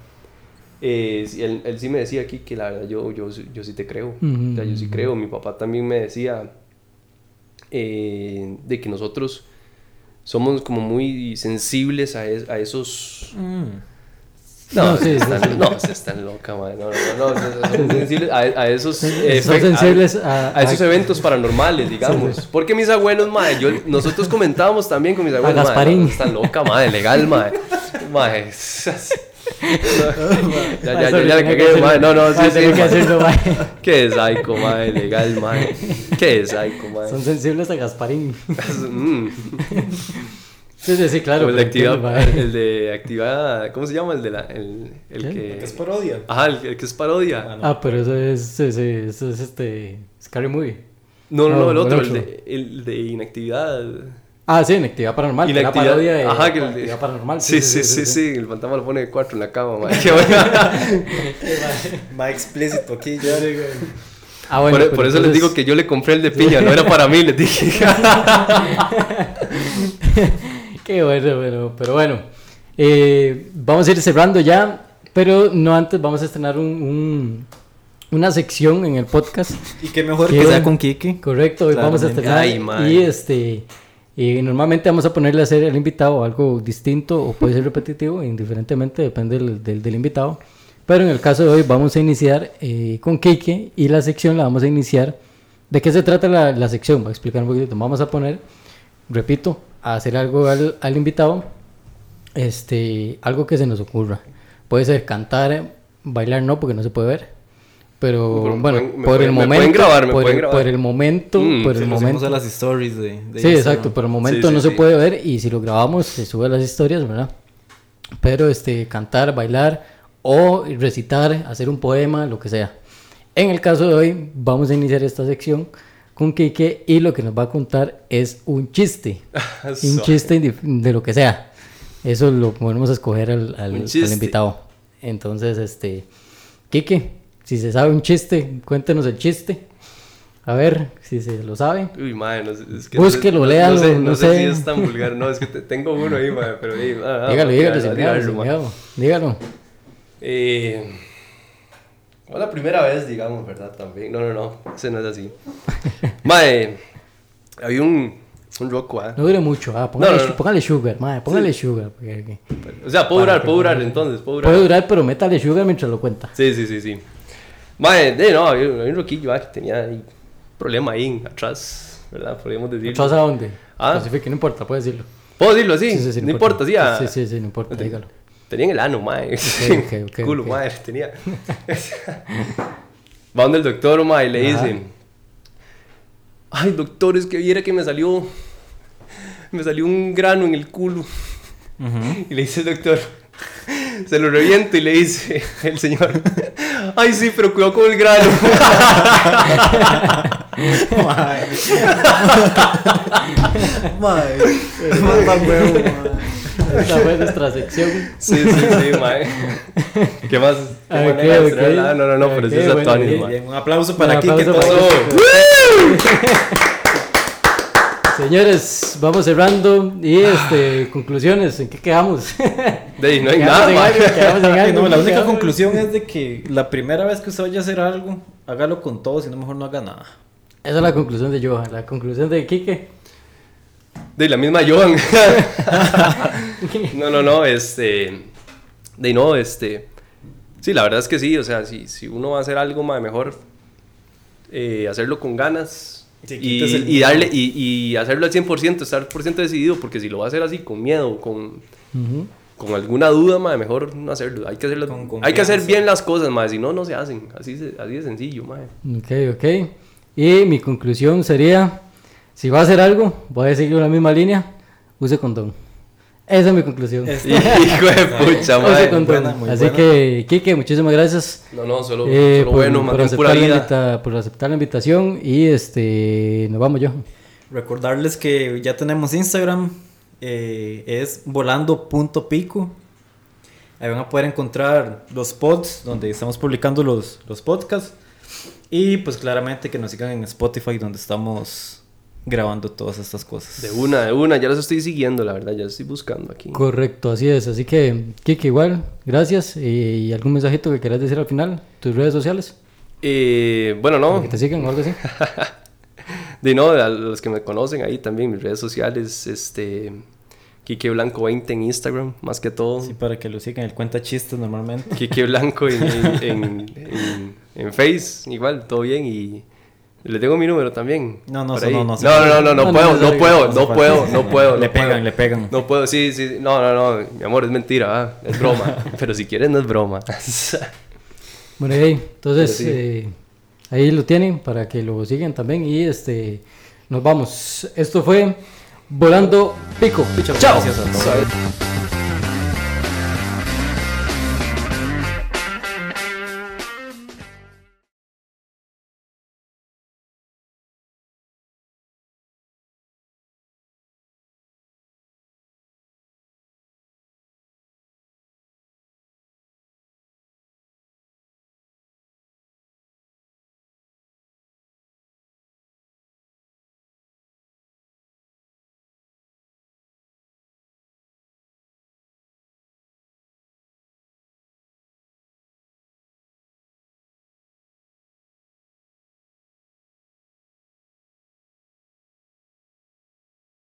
eh, él, él sí me decía aquí que la verdad yo, yo, yo sí te creo. O sea, yo sí creo. Mi papá también me decía eh, de que nosotros somos como muy sensibles a, es- a esos Mm. No, No, sí, están, sí. no, se están loca, madre. No, no, no. Son sensibles a, a esos, eh, Son sensibles a, a- a esos eventos paranormales, digamos. Porque mis abuelos, madre, yo, nosotros comentábamos también con mis abuelos, madre, no, están loca, madre, legal, madre. Madre, ya, ya, ya, ya le cagué, madre. No, no, sí, sí, que madre. hacerlo, mae. Qué psycho, madre, legal, madre. Qué psycho, madre. Son sensibles a Gasparín. Sí, sí, sí, claro. O el de mae. el de actividad, ¿cómo se llama? El de la, el, el que... Que es parodia. Ajá, el, el que es parodia. Ah, pero eso es, sí, sí, eso es este, Scary Movie. No, no, no, No, el otro, el de, el de inactividad. Ah, sí, en actividad paranormal. que la Inactividad- parodia de Ajá, que el de- paranormal. Sí, sí, sí, sí, el fantasma lo pone de cuatro en la cama, madre. Qué bueno. Más explícito aquí ya. Ah, bueno, por, pero por eso les digo que yo le compré el de piña, no era para mí, les dije. Qué bueno, pero, pero bueno. Eh, vamos a ir cerrando ya, pero no antes vamos a estrenar un, un- una sección en el podcast. Y qué mejor Qué que sea bueno. con Kiki. Correcto, hoy vamos a estrenar. Ay, y este y normalmente vamos a ponerle a hacer el invitado algo distinto o puede ser repetitivo, indiferentemente, depende del, del- del invitado. Pero en el caso de hoy vamos a iniciar eh, con Kike y la sección la vamos a iniciar. ¿De qué se trata la, la sección? Voy a explicar un poquito. Vamos a poner, repito, a hacer algo al, al invitado, este, algo que se nos ocurra. Puede ser cantar, bailar no, porque no se puede ver. Pero bueno, pueden- por el me momento, grabar, por, pueden el, grabar. por el momento, Mm, por el lo momento. a las stories de, de Sí, Instagram. exacto, por el momento Sí, sí, no se sí. puede ver y si lo grabamos se sube a las historias, ¿verdad? Pero este, cantar, bailar o recitar, hacer un poema, lo que sea. En el caso de hoy vamos a iniciar esta sección con Kike y lo que nos va a contar es un chiste. un chiste de, lo que sea. Eso lo podemos escoger al, invitado. Entonces, este, Kike, si se sabe un chiste, cuéntenos el chiste. A ver si se lo sabe. Uy, madre, no sé, es que Búsquelo, no, léalo, No sé, no no sé sé. si es tan vulgar. No, es que te- tengo uno ahí, madre, pero... eh, ah, ah, dígalo, dígalo, madre. miedo. Dígalo. Eh, no la primera vez, digamos, ¿verdad? También. No, no, no. Ese no es así. Mae, había un, un roco, ¿ah? No dure mucho, ah, póngale, No, no, no. póngale sugar, madre, póngale sugar. porque- O sea, puedo durar, puedo durar entonces, puedo durar. Puede durar, pero métale sugar mientras lo cuenta. Sí, sí, sí, sí. Mae, de, no, había, había un roquillo ah, que tenía ahí problema ahí atrás, ¿verdad? Podríamos decirlo. ¿Atrás a dónde? Ah. Especifique, no importa, puede decirlo. ¿Puedo decirlo así? Sí, sí, sí, no importa, sí. ah. Sí, sí, sí, no importa, dígalo. Tenía en el ano, mae. ok, ok, Culo, ok. mae, tenía. Va donde el doctor, mae, y le Ajá. dice: Ay, doctor, es que viera que me salió. Me salió un grano en el culo. Y le dice el doctor: Se lo reviento y le dice el señor: Ay, sí, pero cuidado con el grano. Mae. Manda huevo, Esta fue nuestra sección. Sí, sí, sí, mae. ¿Qué más? ¿Qué Ah, manera ok, de ok. estrenarla? No, no, no, pero sí Ok, es bueno, Antonio, bien, un aplauso para Un aplauso todo. Kike. Señores, vamos cerrando. Y este, conclusiones, ¿en qué quedamos? De ahí no hay Quedamos nada, algo, quedamos en Ay, algo, no, la única quedamos- conclusión es de que la primera vez que usted vaya a hacer algo, hágalo con todo, si no mejor no haga nada. Esa es la conclusión de Johan. La conclusión de Kike. De la misma Johan. no, no, no, este. De no, este. Sí, la verdad es que sí, o sea, si, si uno va a hacer algo más mejor, eh, hacerlo con ganas y, y darle y, y hacerlo al 100%, estar por ciento decidido, porque si lo va a hacer así con miedo, con, con alguna duda, mejor no hacerlo. Hay que, hacerlo, Con hay que hacer bien las cosas, ma, si no, no se hacen. Así, se- así de sencillo, ma. Ok, ok. Y mi conclusión sería, si va a hacer algo, voy a seguir la misma línea, use condón. Esa es mi conclusión. Hijo de pucha, Use ma. condón. buena, muy Así buena. que, Kike, muchísimas gracias. No, no, solo, eh, solo por, bueno, aceptar la invita- por aceptar la invitación y este nos vamos yo. Recordarles que ya tenemos Instagram, eh, es volando.pico. Ahí van a poder encontrar los pods donde estamos publicando los, los podcasts. Y pues claramente que nos sigan en Spotify donde estamos grabando todas estas cosas. De una, de una, ya los estoy siguiendo, la verdad, ya los estoy buscando aquí. Correcto, así es. Así que, Kike, igual, gracias. ¿Y algún mensajito que quieras decir al final? ¿Tus redes sociales? Eh, bueno, Para no, Que te sigan o algo así. de no, a los que me conocen ahí también, mis redes sociales, este, Quique Blanco 20 en Instagram, más que todo. Sí, para que lo sigan. Él cuenta chistes normalmente. Quique Blanco en, en, en, en- en Face, igual, todo bien. Y le tengo mi número también. No, no, no, no no, no, no, no, puedo, no, puedo, no puedo, no puedo. Le pegan, le pegan. No puedo, sí, sí, no, no, no, mi amor, es mentira, ah, es broma. Pero si quieres, no es broma. Bueno, entonces eh, ahí lo tienen para que lo sigan también y este nos vamos. Esto fue Volando Pico. Chao.